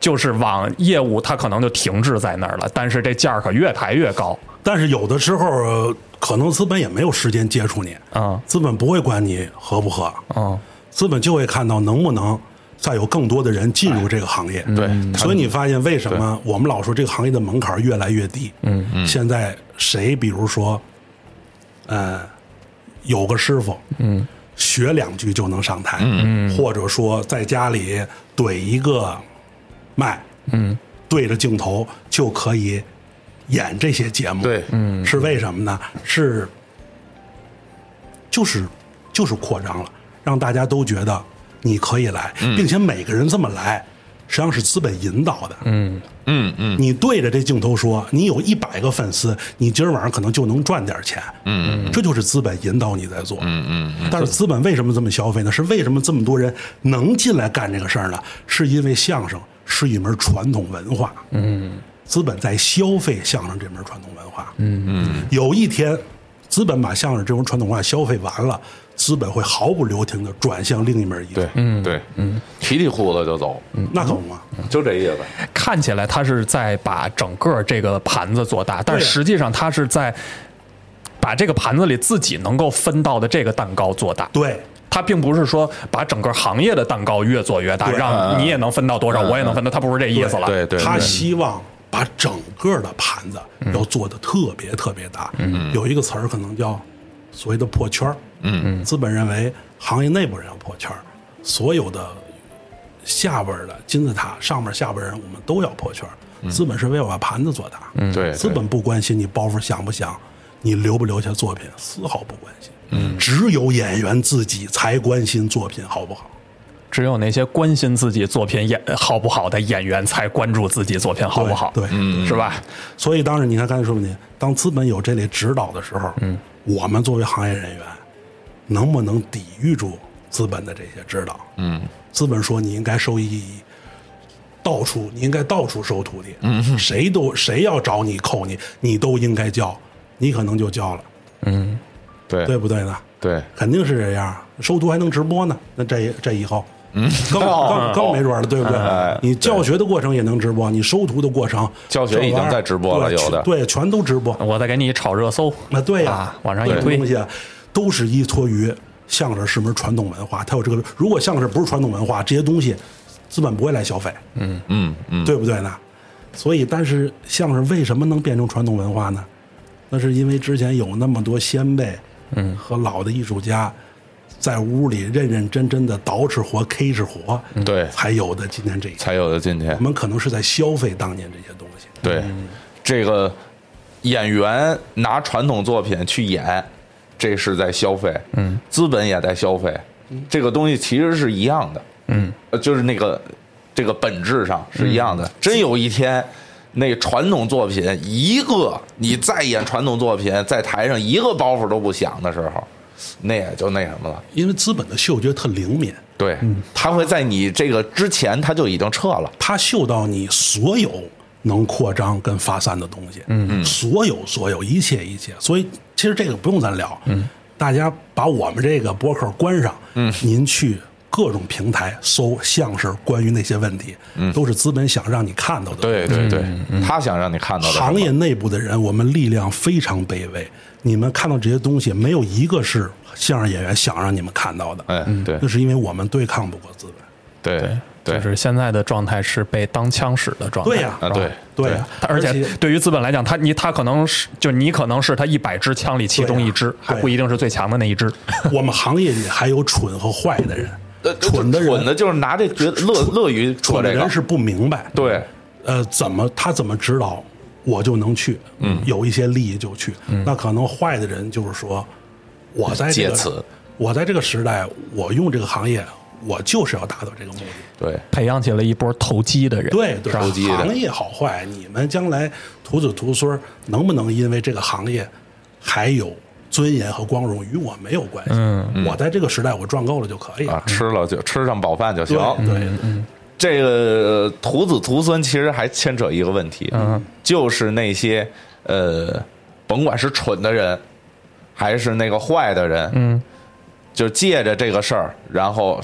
就是往业务它可能就停滞在那儿了，但是这价儿可越抬越高。但是有的时候呃可能资本也没有时间接触你，嗯。资本不会管你合不合，嗯。资本就会看到能不能再有更多的人进入这个行业。对所以你发现为什么我们老说这个行业的门槛越来越低？嗯。嗯，现在谁比如说，呃，有个师傅，嗯，学两句就能上台，嗯，或者说在家里怼一个麦，嗯，对着镜头就可以演这些节目，对嗯是为什么呢？是就是就是扩张了，让大家都觉得你可以来，并且每个人这么来，实际上是资本引导的。嗯嗯嗯你对着这镜头说，你有一百个粉丝，你今儿晚上可能就能赚点钱。嗯这就是资本引导你在做。嗯嗯但是资本为什么这么消费呢？是为什么这么多人能进来干这个事儿呢？是因为相声是一门传统文化。嗯资本在消费相声这门传统文化。嗯嗯有一天，资本把相声这门传统文化消费完了，资本会毫不留情的转向另一门艺术。对，嗯对，嗯，提提裤子就走，那可不嘛。就这意思。看起来他是在把整个这个盘子做大，但实际上他是在把这个盘子里自己能够分到的这个蛋糕做大。对，他并不是说把整个行业的蛋糕越做越大，让你也能分到多少，我也能分到，他不是这意思了。对对，他对希望把整个的盘子要做的特别特别大。嗯，有一个词儿可能叫所谓的破圈儿。嗯嗯，资本认为行业内部人要破圈儿，所有的下边的金字塔上面下边人我们都要破圈儿。资本是为了把盘子做大。嗯，对，资本不关心你包袱响不响，你留不留下作品，丝毫不关心。嗯，只有演员自己才关心作品好不好。只有那些关心自己作品演好不好的演员，才关注自己作品好不好，对，对。是吧？所以当然你看刚才说问题，当资本有这类指导的时候，嗯，我们作为行业人员，能不能抵御住资本的这些指导？嗯。资本说你应该收益，到处你应该到处收徒弟，嗯，谁都谁要找你扣你，你都应该交，你可能就交了，对对不对呢？对，肯定是这样，收徒还能直播呢，那这这以后。嗯，更更更没准了，对不对哎？你教学的过程也能直播，你收徒的过程，教学已经在直播了对有的对，全都直播。我再给你炒热搜，那对呀、啊往上一推东西啊都是依托于相声是门传统文化，它有这个。如果相声不是传统文化，这些东西资本不会来消费，嗯嗯，对不对呢？所以，但是相声为什么能变成传统文化呢？那是因为之前有那么多先辈，嗯，和老的艺术家，在屋里认认真真的捯饬活、K 是活，对才有的今天这一。才有的今天我。们可能是在消费当年这些东西。对，这个演员拿传统作品去演，这是在消费。嗯，资本也在消费。这个东西其实是一样的。嗯，呃，就是那个这个本质上是一样的。真有一天，那传统作品一个你再演传统作品，在台上一个包袱都不响的时候，那也就那什么了。因为资本的嗅觉特灵敏，对，他会在你这个之前他就已经撤了。他嗅到你所有能扩张跟发散的东西，嗯嗯，所有所有一切一切。所以其实这个不用咱聊，嗯，大家把我们这个博客关上，嗯，您去各种平台搜像是关于那些问题，嗯，都是资本想让你看到的。对对对，他想让你看到的行业内部的人，我们力量非常卑微。你们看到这些东西，没有一个是相声演员想让你们看到的。哎，对那是因为我们对抗不过资本。对对就是现在的状态是被当枪使的状态。对呀啊，对对呀，而且对于资本来讲，他你他可能是就你可能是他一百支枪里其中一支，还不一定是最强的那一支。我们行业里还有蠢和坏的人，呃蠢的人蠢的就是拿这觉得乐乐于说这个蠢的人，是不明白，对呃，怎么他怎么指导我就能去？嗯，有一些利益就去。那可能坏的人就是说，我在这个借此我在这个时代，我用这个行业，我就是要达到这个目的。对培养起了一波投机的人。对对，投机的行业好坏，你们将来徒子徒孙能不能因为这个行业还有尊严和光荣，与我没有关系。嗯，我在这个时代我赚够了就可以了。啊，吃了就吃上饱饭就行。对对，这个呃徒子徒孙其实还牵扯一个问题，嗯，就是那些呃，甭管是蠢的人，还是那个坏的人，嗯，就借着这个事儿，然后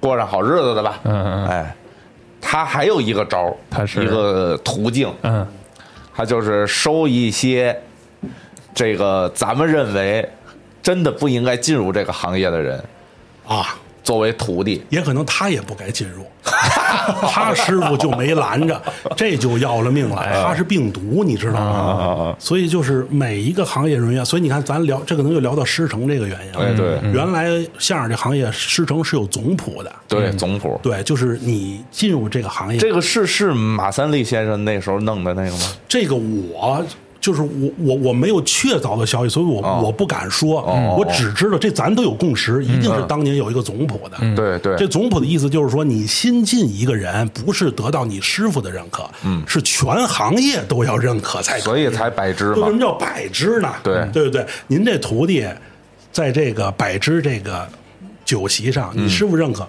过上好日子的吧，嗯嗯。哎，他还有一个招儿，他是。一个途径，嗯。他就是收一些这个咱们认为真的不应该进入这个行业的人啊，作为徒弟，也可能他也不该进入，他师傅就没拦着，这就要了命了。他是病毒，你知道吗？所以就是每一个行业人员，所以你看，咱聊这可能又聊到师承这个原因了。对对原来相声这行业师承是有总谱的，对总谱。对，就是你进入这个行业，这个是是马三立先生那时候弄的那个吗？这个我。就是我我我没有确凿的消息，所以我、哦我不敢说，我只知道这咱都有共识，一定是当年有一个总谱的。对对，这总谱的意思就是说，你新进一个人，不是得到你师傅的认可，嗯，是全行业都要认可才可所以才百支嘛为什。么叫百支呢？对对不对？您这徒弟在这个百支这个酒席上，你师傅认可，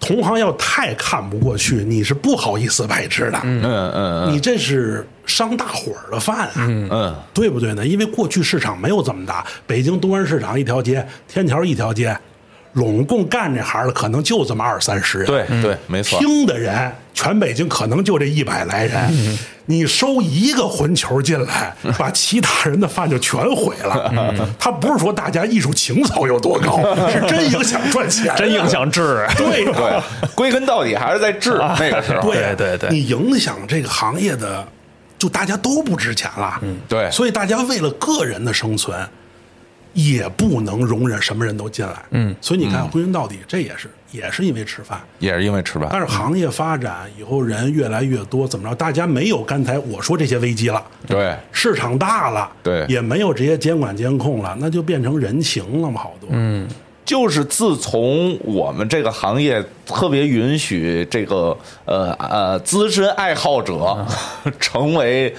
同行要太看不过去，你是不好意思白吃的。嗯嗯嗯你这是伤大伙儿的饭啊，嗯，对不对呢？因为过去市场没有这么大，北京东安市场一条街，天桥一条街，拢共干这行的可能就这么二三十人。对对，没错。听的人，全北京可能就这一百来人，你收一个混球进来，把其他人的饭就全毁了。他不是说大家艺术情操有多高，是真影响赚钱，真影。响治。对对，，归根到底还是在治那个时候。对对对你影响这个行业的，就大家都不值钱了。嗯，对所以大家为了个人的生存，也不能容忍什么人都进来。嗯，所以你看，归根到底，这也是也是因为吃饭。也是因为吃饭。但是行业发展以后，人越来越多，怎么着？大家没有刚才我说这些危机了，对市场大了，对也没有这些监管监控了，那就变成人情了嘛，好多。嗯，就是自从我们这个行业特别允许这个呃呃资深爱好者成为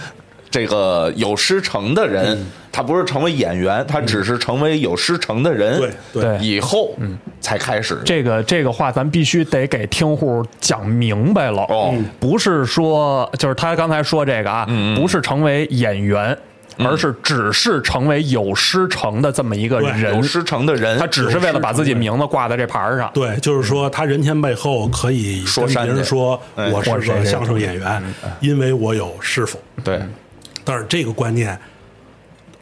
这个有师承的人，他不是成为演员，他只是成为有师承的人。对对对以后才开始。这个这个话，咱必须得给听户讲明白了。哦不是说就是他刚才说这个啊，不是成为演员，而是只是成为有师承的这么一个人有。师承的人，他只是为了把自己名字挂在这牌上。对，就是说他人前背后可以跟说山去别人说哎我是个相声演员，因为我有师傅。对但是这个观念，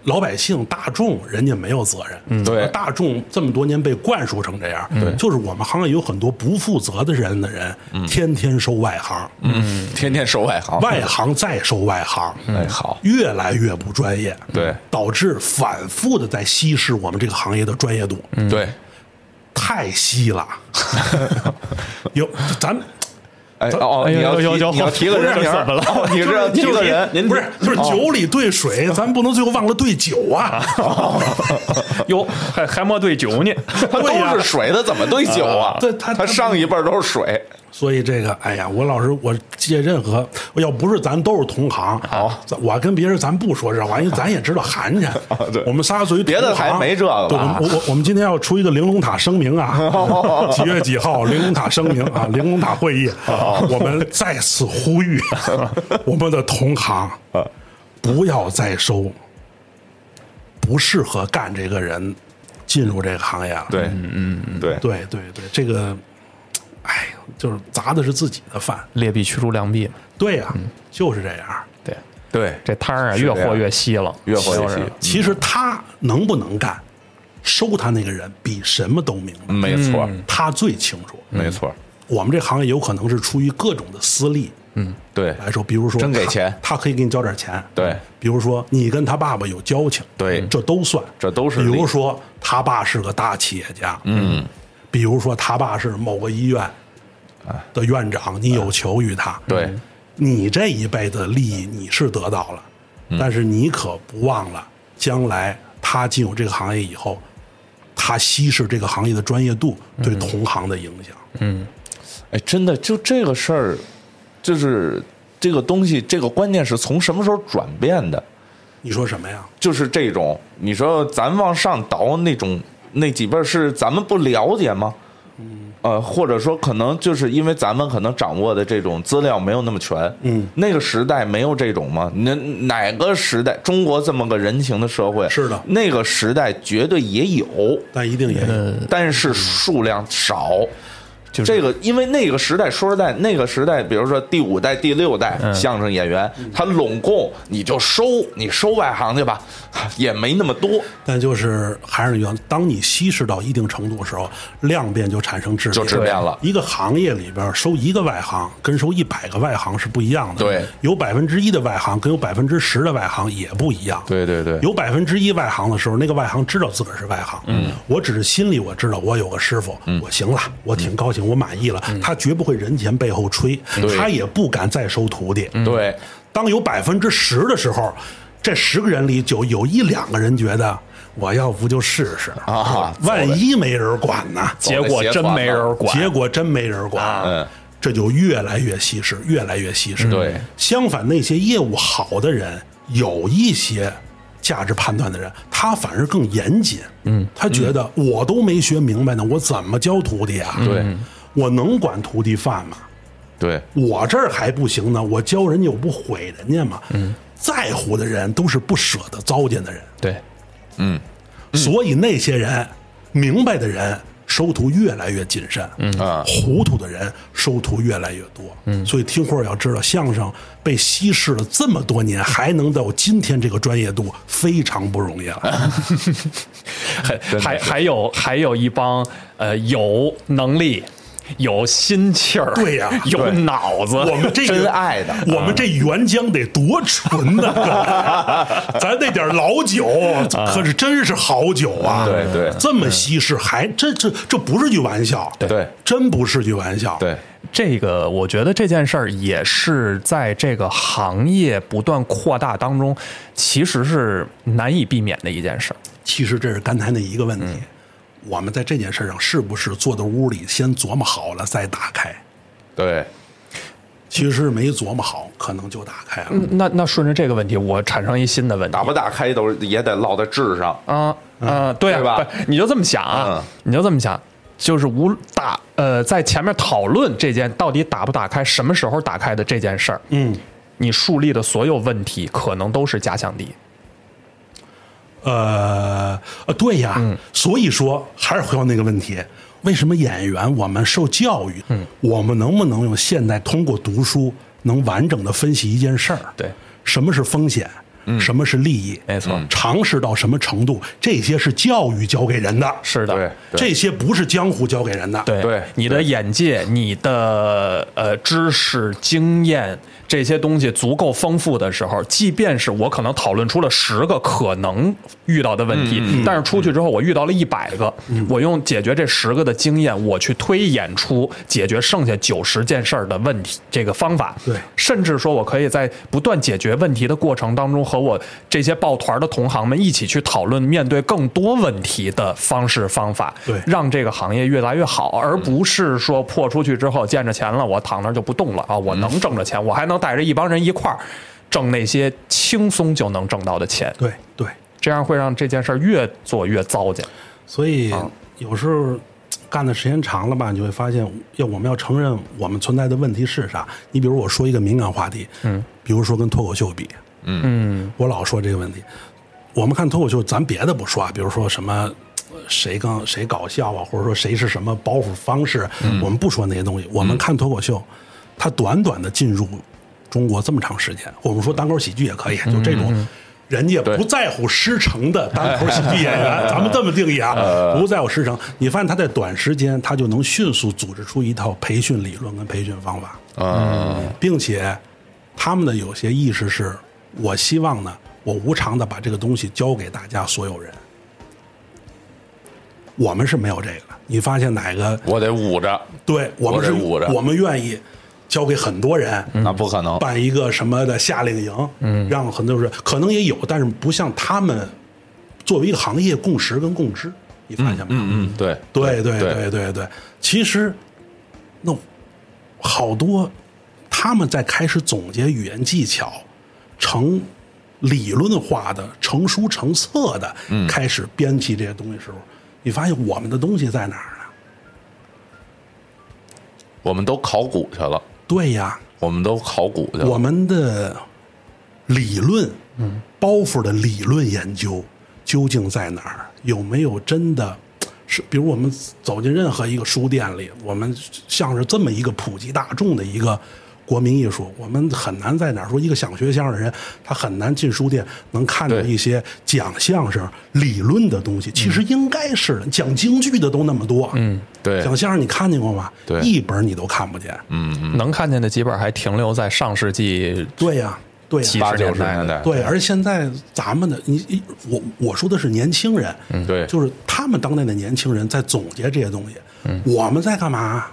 老百姓大众人家没有责任。对大众这么多年被灌输成这样，对，就是我们行业有很多不负责的人的人，天天收外行，嗯，天天收外行，外行再收外行，哎好，越来越不专业，对导致反复的在稀释我们这个行业的专业度，对，太稀了。有咱哎哦，你要有有有提你要提个人名了哦你是要提个人，您不是就是酒里兑水，咱不能最后忘了兑酒啊。哟，还还没兑酒呢。它 都是水，它怎么兑酒啊？对它它上一辈都是水，所以这个，哎呀，我老师，我借任何，要不是咱都是同行，好。我跟别人咱不说这话，因为咱也知道寒碜。对。我们仨属于别的同行。台没这个。对，我们我我我们今天要出一个玲珑塔声明啊，几月几号玲珑塔声明啊，玲珑塔会议，我们再次呼吁我们的同行不要再收不适合干这个人进入这个行业了。对，嗯嗯，对，对对对，这个，哎，就是砸的是自己的饭。劣币驱逐良币。嘛。对呀、就是这样。对，对，这摊儿啊越和越稀了，越活越稀，其实他能不能干，收他那个人比什么都明白，没错，他最清楚。没错，我们这行业有可能是出于各种的私利嗯。对，来说，比如说真给钱。他可以给你交点钱。对，比如说你跟他爸爸有交情，对。这都算，这都是比如说他爸是个大企业家，嗯，比如说他爸是某个医院的院长，你有求于他，对，你这一辈子的利益你是得到了，但是你可不忘了，将来他进入这个行业以后，他稀释这个行业的专业度对同行的影响。嗯哎，真的，就这个事儿，就是这个东西，这个观念是从什么时候转变的？你说什么呀？就是这种，你说咱往上倒那种那几辈儿是咱们不了解吗？呃，或者说可能就是因为咱们可能掌握的这种资料没有那么全，嗯，那个时代没有这种吗？那哪个时代，中国这么个人情的社会，是的那个时代绝对也有，但一定也有。但是数量少。就是这个，因为那个时代，说实在，那个时代，比如说第五代、第六代相声演员，他拢共你就收，你收外行去吧，也没那么多，但就是还是那句话，当你稀释到一定程度的时候，量变就产生质变，就质变了一个行业里边收一个外行，跟收一百个外行是不一样的。对有百分之一的外行跟有百分之十的外行也不一样。对对对有百分之一外行的时候，那个外行知道自个儿是外行。嗯，我只是心里我知道我有个师傅，我行了，我挺高兴，我满意了。他绝不会人前背后吹，他也不敢再收徒弟。对，当有百分之十的时候，这十个人里就有一两个人觉得我要不就试试啊万一没人管呢？结果真没人管，结果真没人管，嗯，这就越来越稀释，越来越稀释。对，相反，那些业务好的人，有一些价值判断的人，他反而更严谨。嗯，他觉得我都没学明白呢，我怎么教徒弟啊？对，我能管徒弟饭吗？对，我这儿还不行呢，我教人家我不毁人家吗？嗯，在乎的人都是不舍得糟践的人，对，嗯。所以那些人明白的人收徒越来越谨慎，嗯。啊。糊涂的人收徒越来越多，嗯，所以听会儿要知道，相声被稀释了这么多年，还能到今天这个专业度，非常不容易了。还还还有还有一帮呃有能力、有心气儿，对呀 有脑子，我们这真爱的。我们这原浆得多纯呐、咱那点老酒可是真是好酒啊！对对。这么稀释，还这这这不是句玩笑，对。真不是句玩笑。对，这个我觉得这件事儿也是在这个行业不断扩大当中，其实是难以避免的一件事儿。其实这是刚才那一个问题，嗯我们在这件事上是不是坐在屋里先琢磨好了再打开？对，其实没琢磨好，可能就打开了。那那顺着这个问题，我产生一新的问题。打不打开都也得落在智上，啊啊，对吧？你就这么想啊，你就这么想，就是无打呃，在前面讨论这件到底打不打开，什么时候打开的这件事儿，嗯，你树立的所有问题可能都是假想敌。呃呃，对呀，嗯所以说还是回到那个问题，为什么演员我们受教育，嗯，我们能不能用现代通过读书能完整的分析一件事儿？对，什么是风险？什么是利益？没错常识到什么程度？这些是教育教给人的，是的，这些不是江湖教给人的。对对你的眼界、你的呃知识、经验这些东西足够丰富的时候，即便是我可能讨论出了十个可能遇到的问题，嗯但是出去之后我遇到了一百个，我用解决这十个的经验，我去推演出解决剩下九十件事儿的问题这个方法。对甚至说我可以在不断解决问题的过程当中和和我这些抱团的同行们一起去讨论面对更多问题的方式方法，对让这个行业越来越好，而不是说破出去之后见着钱了，我躺那儿就不动了啊！我能挣着钱，我还能带着一帮人一块儿挣那些轻松就能挣到的钱，对对，这样会让这件事儿越做越糟践。所以有时候干的时间长了吧，你会发现，要我们要承认我们存在的问题是啥。你比如我说一个敏感话题，嗯，比如说跟脱口秀比，嗯，我老说这个问题。我们看脱口秀，咱别的不说啊，比如说什么呃谁更谁搞笑啊，或者说谁是什么包袱方式，我们不说那些东西。我们看脱口秀，它短短的进入中国这么长时间，我们说单口喜剧也可以，就这种。人家不在乎师承的单口喜剧演员，咱们这么定义啊，不在乎师承。你发现他在短时间，他就能迅速组织出一套培训理论跟培训方法。嗯，并且他们的有些意识是，我希望呢，我无偿的把这个东西交给大家所有人。我们是没有这个的。你发现哪个？我得捂着，对我们是，捂着我们愿意交给很多人，那不可能。办一个什么的夏令营，嗯，让很多人可能也有，但是不像他们作为一个行业共识跟共知，你发现吗？嗯嗯，对。对对对对。对对，其实那好多他们在开始总结语言技巧，成理论化的、成书成册的，开始编辑这些东西的时候，你发现我们的东西在哪儿呢？我们都考古去了，对呀，我们都考古去了。我们的理论，嗯，包袱的理论研究究竟在哪儿？有没有真的是？比如我们走进任何一个书店里，我们像是这么一个普及大众的一个国民艺术，我们很难在哪儿说一个想学相声的人，他很难进书店能看到一些讲相声理论的东西。其实应该是的讲京剧的都那么多，嗯，对。讲相声你看见过吗？对。一本你都看不见。嗯，能看见的几本还停留在上世纪对呀，对呀，七八九十年代对，而现在咱们的你你我我说的是年轻人，嗯。对。就是他们当代的年轻人在总结这些东西，嗯。我们在干嘛？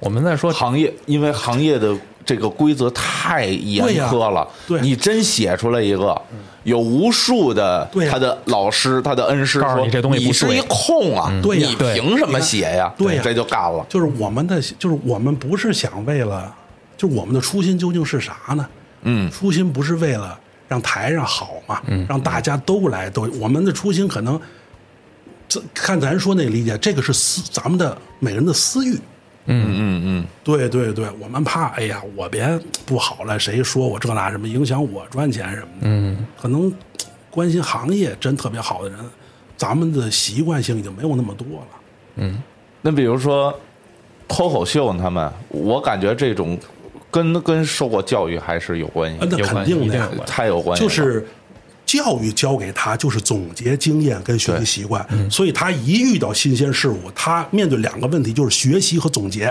我们在说行业，因为行业的这个规则太严苛了，对你真写出来一个，有无数的他的老师、他的恩师说告诉你这东西不对。你是一空啊，对呀。你凭什么写呀？对呀。这就干了。就是我们的，就是我们不是想为了，就是我们的初心究竟是啥呢？嗯，初心不是为了让台上好嘛，让大家都来都，我们的初心可能，这看咱说那理解，这个是私咱们的每个人的私欲。嗯嗯嗯，对对对，我们怕，哎呀，我别不好了，谁说我这那什么影响我赚钱什么的。嗯，可能关心行业真特别好的人，咱们的习惯性已经没有那么多了。嗯那比如说脱口秀，他们，我感觉这种跟跟受过教育还是有关系啊，，那肯定的太有关系了。就是教育教给他就是总结经验跟学习习惯，所以他一遇到新鲜事物，他面对两个问题，就是学习和总结，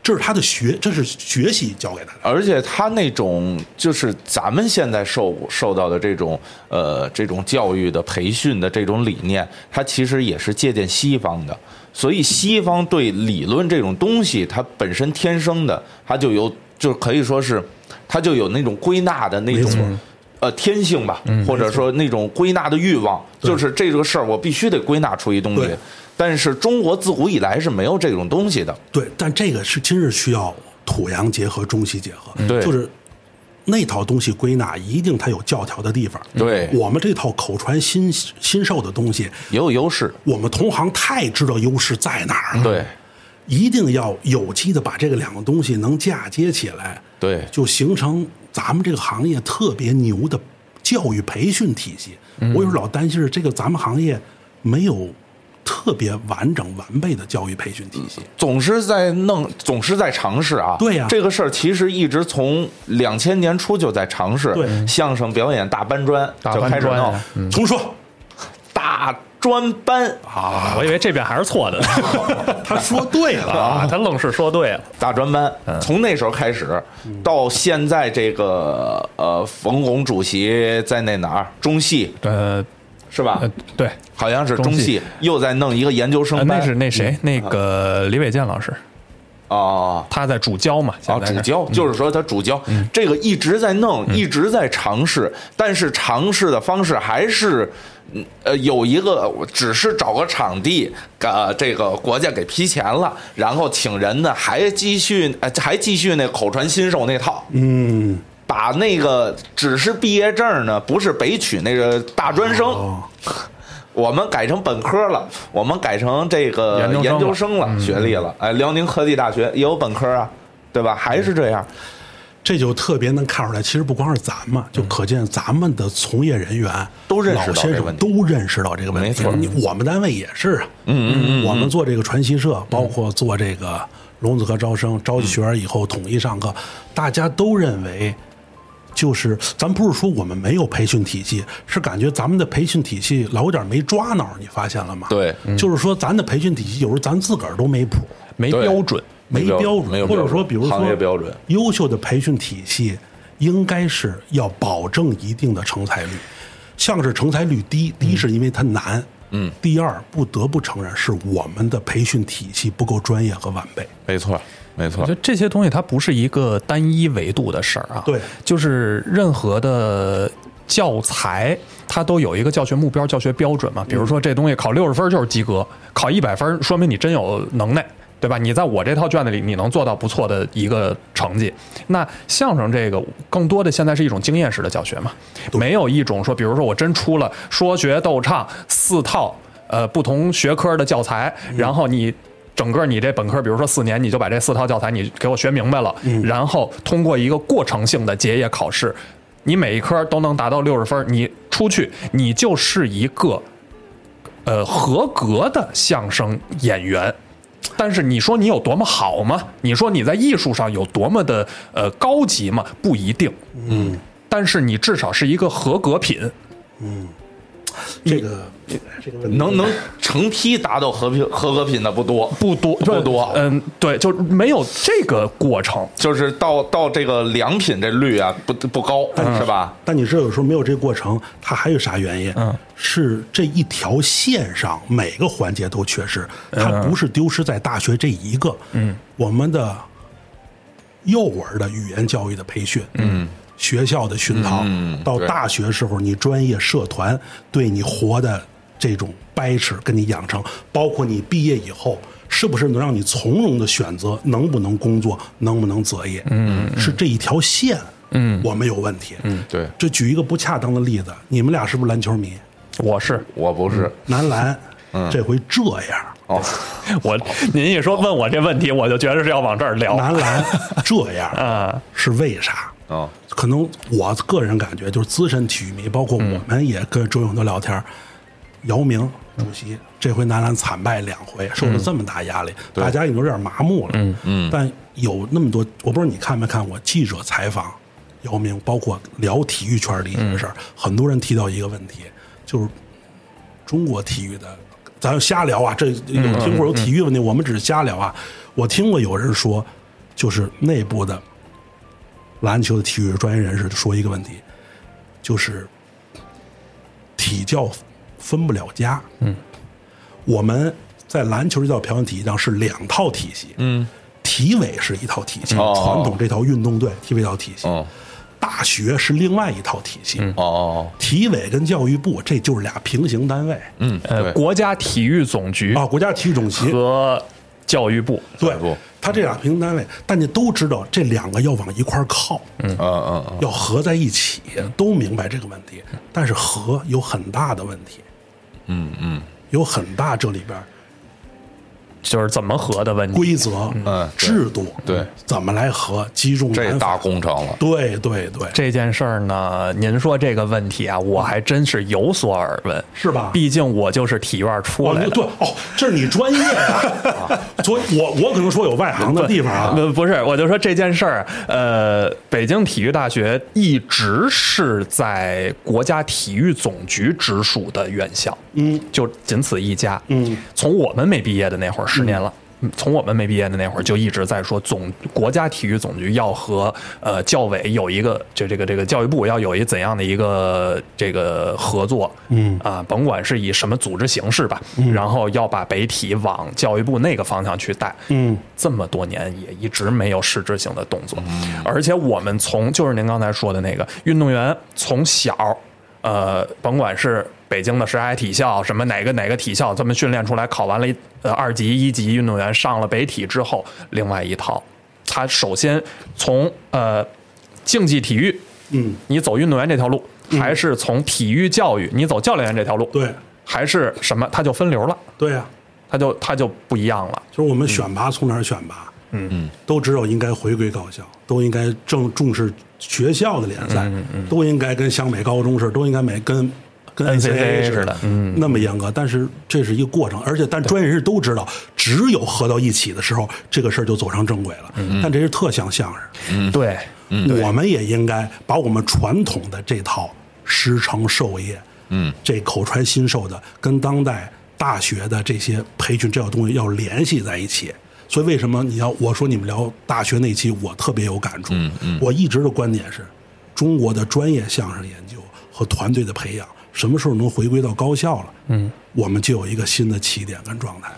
这是他的学，这是学习教给他的。而且他那种就是咱们现在受受到的这种呃这种教育的培训的这种理念，他其实也是借鉴西方的。所以西方对理论这种东西，它本身天生的，它就有就可以说是它就有那种归纳的那种。呃，天性吧，或者说那种归纳的欲望，就是这个事儿，我必须得归纳出一东西对。但是中国自古以来是没有这种东西的，对，但这个是真是需要土洋结合、中西结合，对就是那套东西归纳一定它有教条的地方。对我们这套口传心心授的东西，也有优势。我们同行太知道优势在哪儿了，对一定要有机的把这个两个东西能嫁接起来，对，就形成咱们这个行业特别牛的教育培训体系。嗯我有时候老担心是这个咱们行业没有特别完整完备的教育培训体系。总是在弄，总是在尝试啊。对呀这个事儿其实一直从两千年初就在尝试。对相声表演大搬砖大就开始弄搬砖啊重说，大专班，啊，我以为这边还是错的。他说对了，啊，他愣是说对了。大专班。从那时候开始，到现在这个呃，冯巩主席在那哪儿？中戏。呃是吧？呃？，对，好像是中中戏。戏又在弄一个研究生呃班。那是那谁，那个李伟健老师，哦。他在主教嘛，啊，现在是。主教就是说他主教。这个一直在弄，一直在尝试，但是尝试的方式还是，嗯呃，有一个只是找个场地，呃，这个国家给批钱了，然后请人呢还继续，呃，还继续那口传心授那套，嗯，把那个只是毕业证呢，不是北曲那个大专生。哦，我们改成本科了，我们改成这个研究生了研究生了，学历了。哎，辽宁科技大学也有本科啊，对吧？还是这样。这就特别能看出来，其实不光是咱们，就可见咱们的从业人员都认识到老先生这个问题都认识到这个问题。没错你我们单位也是啊，嗯嗯嗯，我们做这个传习社，包括做这个龙子科招生，招起学员以后统一上课，大家都认为。就是，咱不是说我们没有培训体系，是感觉咱们的培训体系老有点没抓挠，你发现了吗？对，就是说咱的培训体系有时候咱自个儿都没谱。没标准。没标标准，没有标准或者说，比如说行业标准优秀的培训体系应该是要保证一定的成才率。像是成才率低，第一是因为它难，嗯，第二不得不承认是我们的培训体系不够专业和完备。没错，没错我觉。得这些东西它不是一个单一维度的事儿啊，对就是任何的教材它都有一个教学目标、教学标准嘛。比如说这东西考六十分就是及格，考一百分说明你真有能耐。对吧？你在我这套卷子里，你能做到不错的一个成绩。那相声这个更多的现在是一种经验式的教学嘛，没有一种说，比如说我真出了说学逗唱四套呃不同学科的教材，然后你整个你这本科，比如说四年，你就把这四套教材你给我学明白了，然后通过一个过程性的结业考试，你每一科都能达到六十分，你出去你就是一个呃合格的相声演员。但是你说你有多么好吗？你说你在艺术上有多么的呃高级吗？不一定。嗯，但是你至少是一个合格品。这个这个能能成批达到合品合格品的不多，不多，不多嗯，对，就没有这个过程。就是到到这个良品这率啊不不高，是吧？但你知道，有时候没有这个过程，它还有啥原因？嗯，是这一条线上每个环节都缺失，它不是丢失在大学这一个。嗯，我们的幼儿的语言教育的培训，嗯，学校的熏陶，到大学时候你专业社团对你活的这种掰扯跟你养成，包括你毕业以后。是不是能让你从容的选择能不能工作，能不能择业？嗯，是这一条线，嗯，我们有问题。嗯，对，这举一个不恰当的例子，你们俩是不是篮球迷？我是我不是。男篮，这回这样，哦，我，您一说问我这问题，我就觉得是要往这儿聊。男篮这样 啊，是为啥？哦，可能我个人感觉，就是资深体育迷，包括我们也跟周永德聊天，姚明主席这回男篮惨败两回，受了这么大压力，大家已经有点麻木了。嗯。嗯，但有那么多，我不知道你看没看过记者采访姚明，包括聊体育圈的一些事儿，很多人提到一个问题，就是中国体育的，咱瞎聊啊，这有听过有体育问题，我们只是瞎聊啊。我听过有人说，就是内部的篮球的体育专业人士说一个问题，就是体教分不了家。嗯，我们在篮球这套培养体系上是两套体系。嗯，体委是一套体系，哦传统这套运动队体委一套体系。哦大学是另外一套体系。哦，体委跟教育部这就是俩平行单位。嗯，呃，对，国家体育总局啊，国家体育总局和教育部，对，他这俩平行单位，大家都知道这两个要往一块儿靠，嗯嗯嗯，要合在一起，都明白这个问题，但是合有很大的问题，嗯嗯，有很大这里边就是怎么合的问题。规则、嗯。制度，对，怎么来合，击中这大，工程了。对对对，这件事儿呢，您说这个问题啊，我还真是有所耳闻，是吧？毕竟我就是体院出哦，来的。对哦，这是你专业呀、所以我我可能说有外行的地方啊，不不是，我就说这件事儿，呃，北京体育大学一直是在国家体育总局直属的院校，嗯，就仅此一家，嗯，从我们没毕业的那会儿，十年了，从我们没毕业的那会儿就一直在说总国家体育总局要和呃教委有一个就这个这个教育部要有一怎样的一个这个合作，嗯。啊，甭管是以什么组织形式吧，然后要把北体往教育部那个方向去带，嗯，这么多年也一直没有实质性的动作，而且我们从就是您刚才说的那个运动员从小，呃，甭管是北京的石海体校，什么哪个哪个体校，这么训练出来，考完了呃二级、一级运动员，上了北体之后，另外一套，他首先从呃竞技体育，嗯，你走运动员这条路，还是从体育教育你走教练员这条路，对。还是什么，他就分流了，对呀、他就他就不一样了。就是我们选拔从哪儿选拔？嗯。嗯，都只有应该回归高校，都应该正重视学校的联赛，都应该跟湘北高中似的，都应该每跟跟 NCAA 似的嗯那么严格。但是这是一个过程，而且但专业人士都知道，只有合到一起的时候，这个事儿就走上正轨了。但这是特像相声，对，我们也应该把我们传统的这套师承授业，嗯，这口传心授的，跟当代大学的这些培训这套东西要联系在一起。所以为什么你要我说你们聊大学那期，我特别有感触。嗯嗯，我一直的观点是，中国的专业相声研究和团队的培养，什么时候能回归到高校了？嗯，我们就有一个新的起点跟状态了。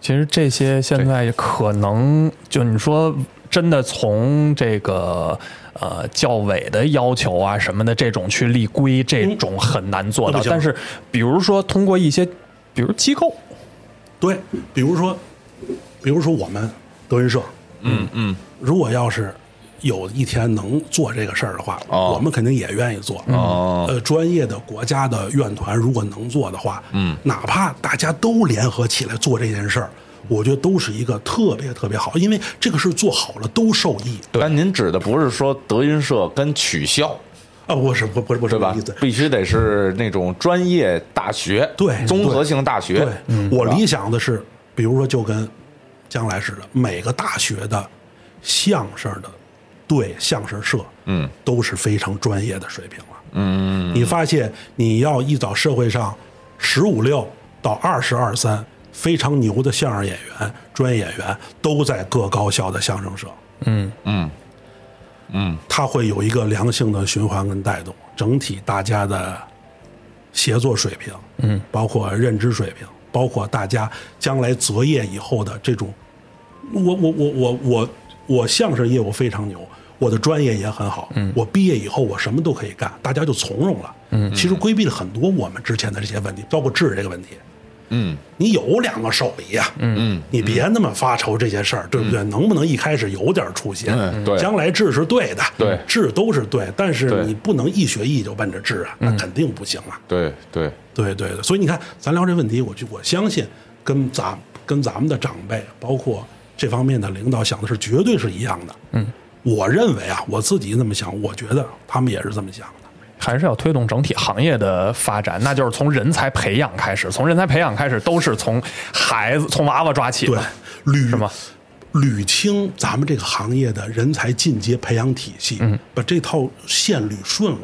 其实这些现在可能就你说真的从这个呃教委的要求啊什么的这种去立规，这种很难做到。但是比如说通过一些，比如机构，对，比如说，比如说我们德云社，嗯嗯，如果要是有一天能做这个事儿的话，哦我们肯定也愿意做。哦呃，专业的国家的院团如果能做的话，嗯，哪怕大家都联合起来做这件事儿，我觉得都是一个特别特别好，因为这个事儿做好了都受益但您指的不是说德云社跟取消啊！不是，不不是，不是对吧？必须得是那种专业大学，对综合性大学。对，我理想的是，比如说就跟将来似的，每个大学的相声的对相声社，嗯，都是非常专业的水平了。嗯，你发现你要一找社会上十五六到二十二三非常牛的相声演员、专业演员，都在各高校的相声社。嗯。嗯。嗯，它会有一个良性的循环跟带动，整体大家的协作水平，嗯，包括认知水平，包括大家将来择业以后的这种，我我我我我我相声业务非常牛，我的专业也很好，嗯，我毕业以后我什么都可以干，大家就从容了，嗯，其实规避了很多我们之前的这些问题，包括治这个问题，嗯。你有两个手艺呀、嗯，你别那么发愁这些事儿，对不对？能不能一开始有点出息？嗯。对。将来治是对的，对。治都是对，但是你不能一学艺就奔着治啊，那肯定不行啊。对对，对对对，所以你看，咱聊这问题，我就我相信跟咱跟咱们的长辈，包括这方面的领导想的是绝对是一样的。嗯，我认为啊，我自己这么想，我觉得他们也是这么想的。还是要推动整体行业的发展，那就是从人才培养开始，从人才培养开始，都是从孩子、从娃娃抓起对，，捋什么？捋清咱们这个行业的人才进阶培养体系，嗯，把这套线捋顺了。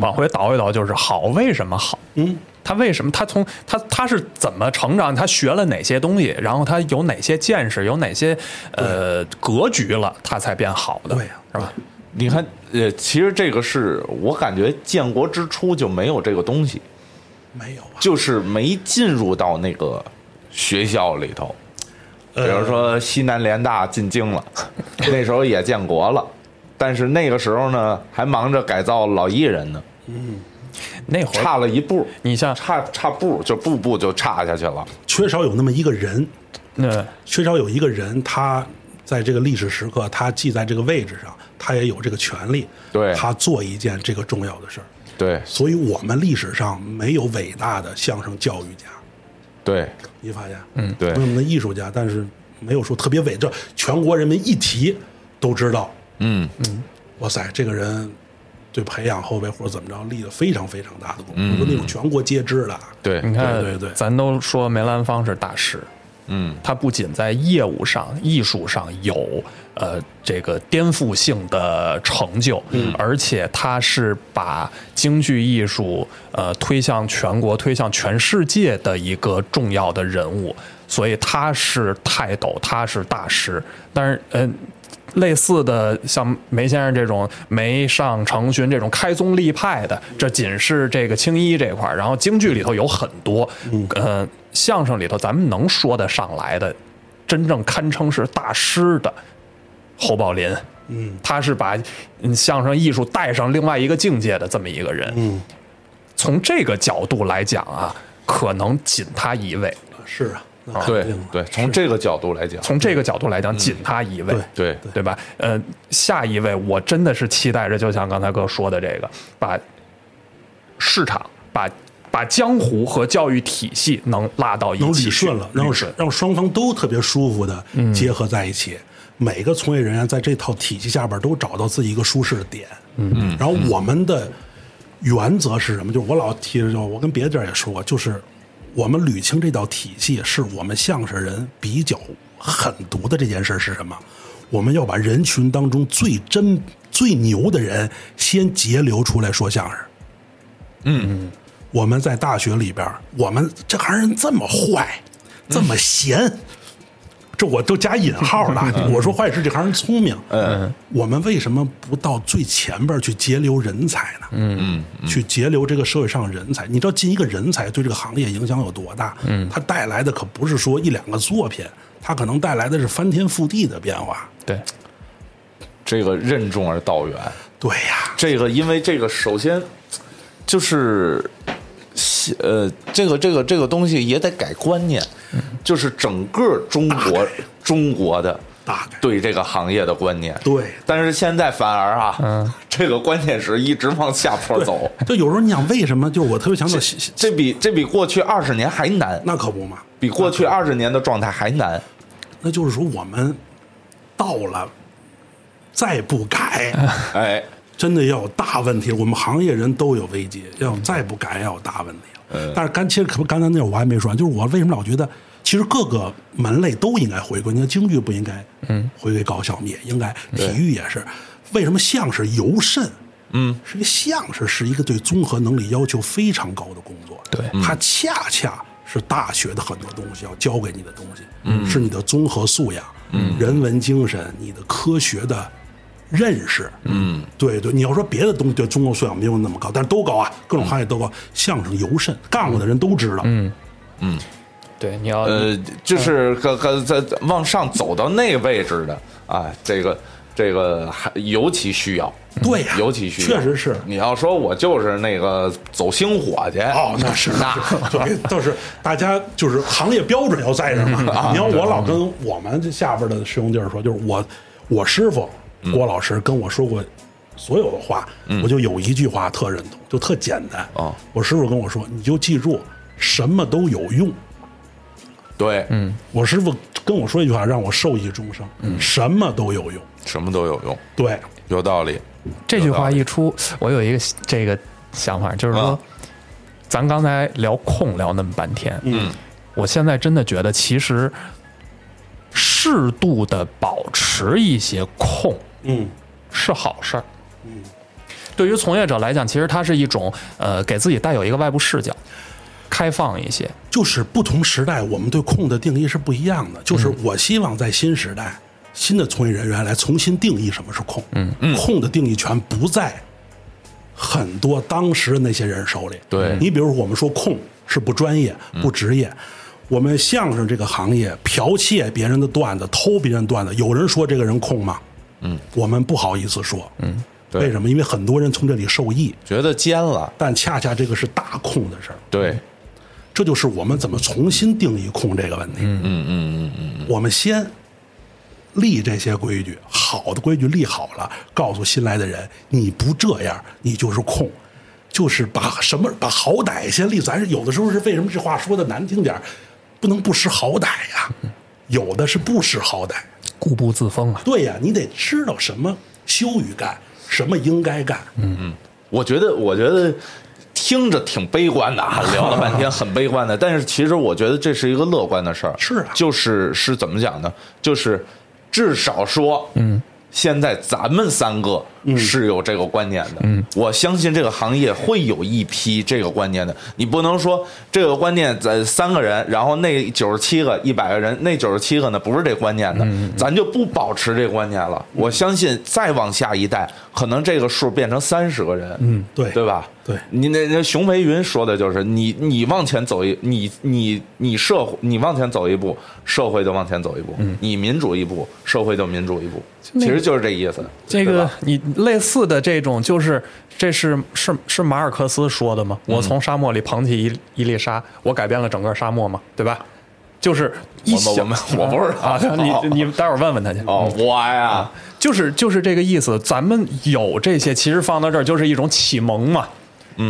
往回倒一倒，就是好，为什么好？嗯，他为什么？他从他他是怎么成长？他学了哪些东西？然后他有哪些见识？有哪些呃格局了？他才变好的，对呀是吧？你看，呃，其实这个是我感觉建国之初就没有这个东西，没有啊，就是没进入到那个学校里头。比如说西南联大进京了，那时候也建国了，但是那个时候呢，还忙着改造老艺人呢，那会儿差了一步，你像差差步就步步就差下去了。缺少有那么一个人，那缺少有一个人，他在这个历史时刻，他既在这个位置上，他也有这个权利，对他做一件这个重要的事儿。对所以我们历史上没有伟大的相声教育家，对你发现？嗯对没有我们的艺术家，但是没有说特别伟，这全国人民一提都知道，嗯嗯哇塞，这个人对培养后辈或者怎么着立了非常非常大的功夫，说那种全国皆知的。对你看，对对对咱都说梅兰芳是大师，嗯他不仅在业务上、艺术上有呃这个颠覆性的成就，而且他是把京剧艺术呃推向全国、推向全世界的一个重要的人物。所以他是泰斗，他是大师。但是，嗯、类似的像梅先生这种梅上成勋这种开宗立派的，这仅是这个青衣这块儿，然后京剧里头有很多，呃，相声里头咱们能说得上来的，真正堪称是大师的侯宝林，嗯，他是把嗯相声艺术带上另外一个境界的这么一个人，嗯，从这个角度来讲啊，可能仅他一位。是啊，对对，从这个角度来讲，从这个角度来讲，仅他一位，对对对吧？呃，下一位我真的是期待着，就像刚才哥说的这个，把市场、把把江湖和教育体系能拉到一起能理顺了，让捋顺让双方都特别舒服的嗯结合在一起。每个从业人员在这套体系下边都找到自己一个舒适的点。嗯，然后我们的原则是什么？就是我老提着，就我跟别的地儿也说过，就是我们捋清这道体系，是我们相声人比较狠毒的这件事是什么？我们要把人群当中最真、最牛的人先截留出来说相声。嗯我们在大学里边，我们这行人这么坏，这么闲，这我都加引号了。我说坏事这行人聪明，嗯，我们为什么不到最前边去截留人才呢？嗯嗯，去截留这个社会上人才。你知道进一个人才对这个行业影响有多大？嗯，它带来的可不是说一两个作品，它可能带来的是翻天覆地的变化。对，这个任重而道远。对呀，这个因为这个首先就是呃，这个这个这个东西也得改观念，就是整个中国中国的大概对这个行业的观念。对但是现在反而啊，这个观念是一直往下坡走，就有时候你想为什么？就我特别想走，这比这比过去二十年还难，那可不嘛。比过去二十年的状态还难。那就是说我们到了，再不改，哎，真的要有大问题。我们行业人都有危机，要再不改要有大问题了。但是刚其实可不刚才那我还没说完，就是我为什么老觉得，其实各个门类都应该回归。你看京剧不应该，嗯，回归高校，也应该，体育也是。为什么相声尤甚？嗯，是因为相声是一个对综合能力要求非常高的工作，对它恰恰是大学的很多东西要教给你的东西，嗯，是你的综合素养，嗯，人文精神，你的科学的认识，嗯，对对，你要说别的东西对中国素养没有那么高，但是都高啊，各种行业都高，相声尤甚，干过的人都知道，嗯。嗯，对，你要呃，就是个个在往上走到那位置的啊，这个这个还尤其需要，对呀尤其需要，确实是你要说我就是那个走星火去，哦，那是那对，倒是大家就是行业标准要在这儿嘛。你要我老跟我们这下边的师兄弟儿说，就是我我师傅郭老师跟我说过所有的话，我就有一句话特认同，就特简单。哦。我师傅跟我说，你就记住，什么都有用。对，嗯，我师傅跟我说一句话，让我受益终生，嗯。什么都有用。什么都有用，对，有道理。这句话一出，我有一个这个想法，就是说啊，咱刚才聊空聊那么半天，嗯，我现在真的觉得，其实适度的保持一些空嗯，是好事儿。嗯对于从业者来讲，其实它是一种呃，给自己带有一个外部视角，开放一些。就是不同时代，我们对空的定义是不一样的。就是我希望在新时代，新的从业人员来重新定义什么是空。嗯嗯，空的定义权不在很多当时的那些人手里。对你比如，我们说空是不专业、不职业。我们相声这个行业，剽窃别人的段子、偷别人段子，有人说这个人空吗？嗯，我们不好意思说。嗯，对为什么？因为很多人从这里受益，觉得尖了，但恰恰这个是大空的事儿。对，这就是我们怎么重新定义空这个问题。嗯嗯嗯嗯嗯，我们先立这些规矩，好的规矩立好了，告诉新来的人，你不这样，你就是空。就是把什么把好歹先立，咱是有的时候是为什么这话说的难听点儿不能不识好歹呀？有的是不识好歹，固步自封啊，对呀，你得知道什么羞于干，什么应该干。嗯嗯我觉得，我觉得听着挺悲观的啊，聊了半天很悲观的，但是其实我觉得这是一个乐观的事儿。是啊就是是怎么讲呢？就是至少说，嗯，现在咱们三个是有这个观念的。嗯，我相信这个行业会有一批这个观念的。你不能说这个观念在三个人，然后那九十七个、一百个人，那九十七个呢不是这观念的，咱就不保持这观念了。我相信再往下一代，可能这个数变成三十个人。嗯，对对吧？对你那那熊培云说的就是你你往前走一你你你社会你往前走一步，社会就往前走一步；你民主一步，社会就民主一步。其实就是这意思。这个你类似的这种，就是这是是是马尔克斯说的吗？我从沙漠里捧起一一粒沙，我改变了整个沙漠嘛，对吧？就是一想我不知道啊，你 你待会儿问问他去。哦，我呀，就是就是这个意思。咱们有这些，其实放到这儿就是一种启蒙嘛，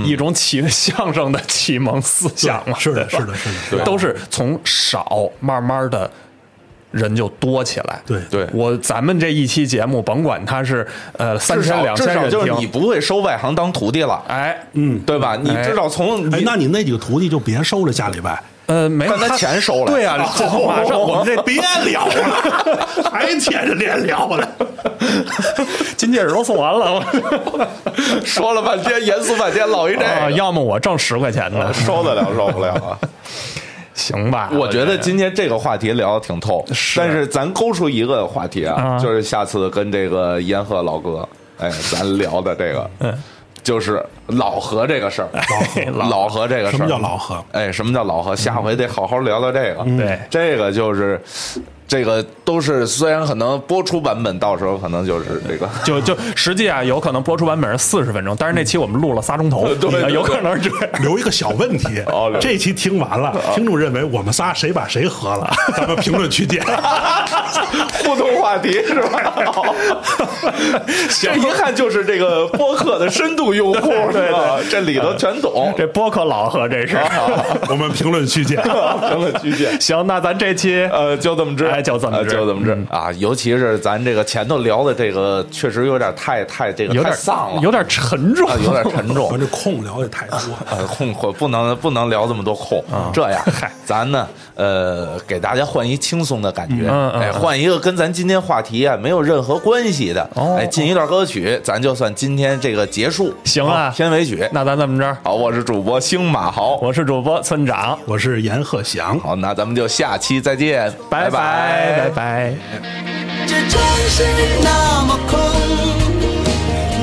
一种启 相声的启蒙思想嘛。是的，是的，是的，都是从少慢慢的人就多起来。对。对。我咱们这一期节目，甭管他是呃三千两千人少就是你，不会收外行当徒弟了，哎。嗯，对吧？你哎至少从哎，那你那几个徒弟就别收了，下礼拜。呃没有他钱收了。对啊，这马上我们这别聊了，还接着连聊呢。金戒指都送完了，说了半天，严肃半天，老一这啊，个，要么我挣十块钱呢，收得了受不了啊！行吧？我觉得今天这个话题聊的挺透，是但是咱勾出一个话题啊，啊就是下次跟这个烟鹤老哥，哎，咱聊的这个，嗯，就是老何这个事儿，老何这个事儿，什么叫老何？哎，什么叫老何？下回得好好聊聊这个。对这个就是，这个都是虽然可能播出版本到时候可能就是这个。就就实际啊，有可能播出版本是四十分钟，但是那期我们录了仨钟头，对对对有可能是这样。留一个小问题 哦，这期听完了，听众认为我们仨谁把谁喝了，咱们评论区见。互动话题是吧？好这一看就是这个播客的深度用户，对对吧这里头全懂。这播客老何这是。我们评论区见。评论区见。行，那咱这期呃，就这么治，哎就这么治呃就这么治嗯。啊！尤其是咱这个前头聊的这个，确实有点太太这个有点太丧了，有点沉重。啊，有点沉重。咱。这空聊的太多，呃，空空不能不能聊这么多空。这样，嗨。咱呢，呃，给大家换一轻松的感觉，嗯嗯哎，换一个跟咱今天话题啊没有任何关系的，哦。哎，进一段歌曲，咱就算今天这个结束。行啊。片尾曲。那咱这么着，好，我是主播星马豪。我是主播村长，我是严鹤翔。好，那咱们就下期再见，拜拜拜拜。这城市那么空，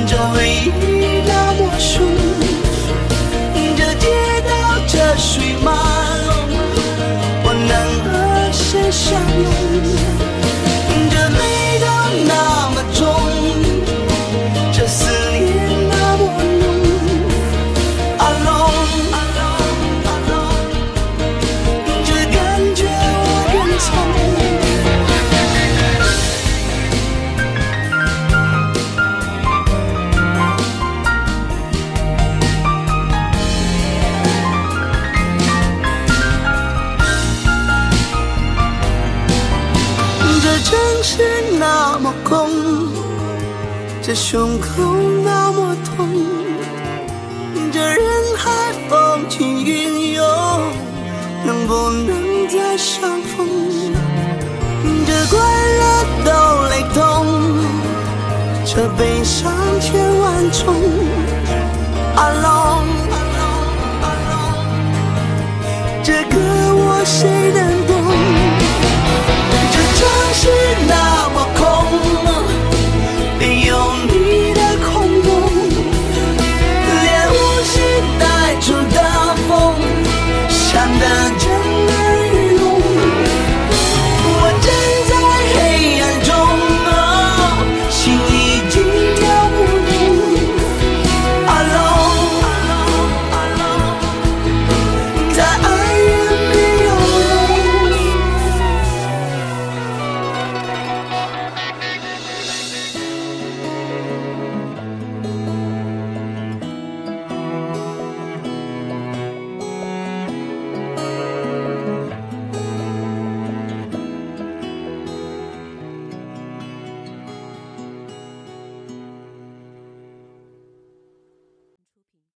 这回忆那么凶，这街道这水马龙，我能和谁相拥？那么空，这胸口那么痛，这人海风起云涌，能不能再相逢？这快乐都雷同，这悲伤千万种，alone，这个我谁能懂？这城市那。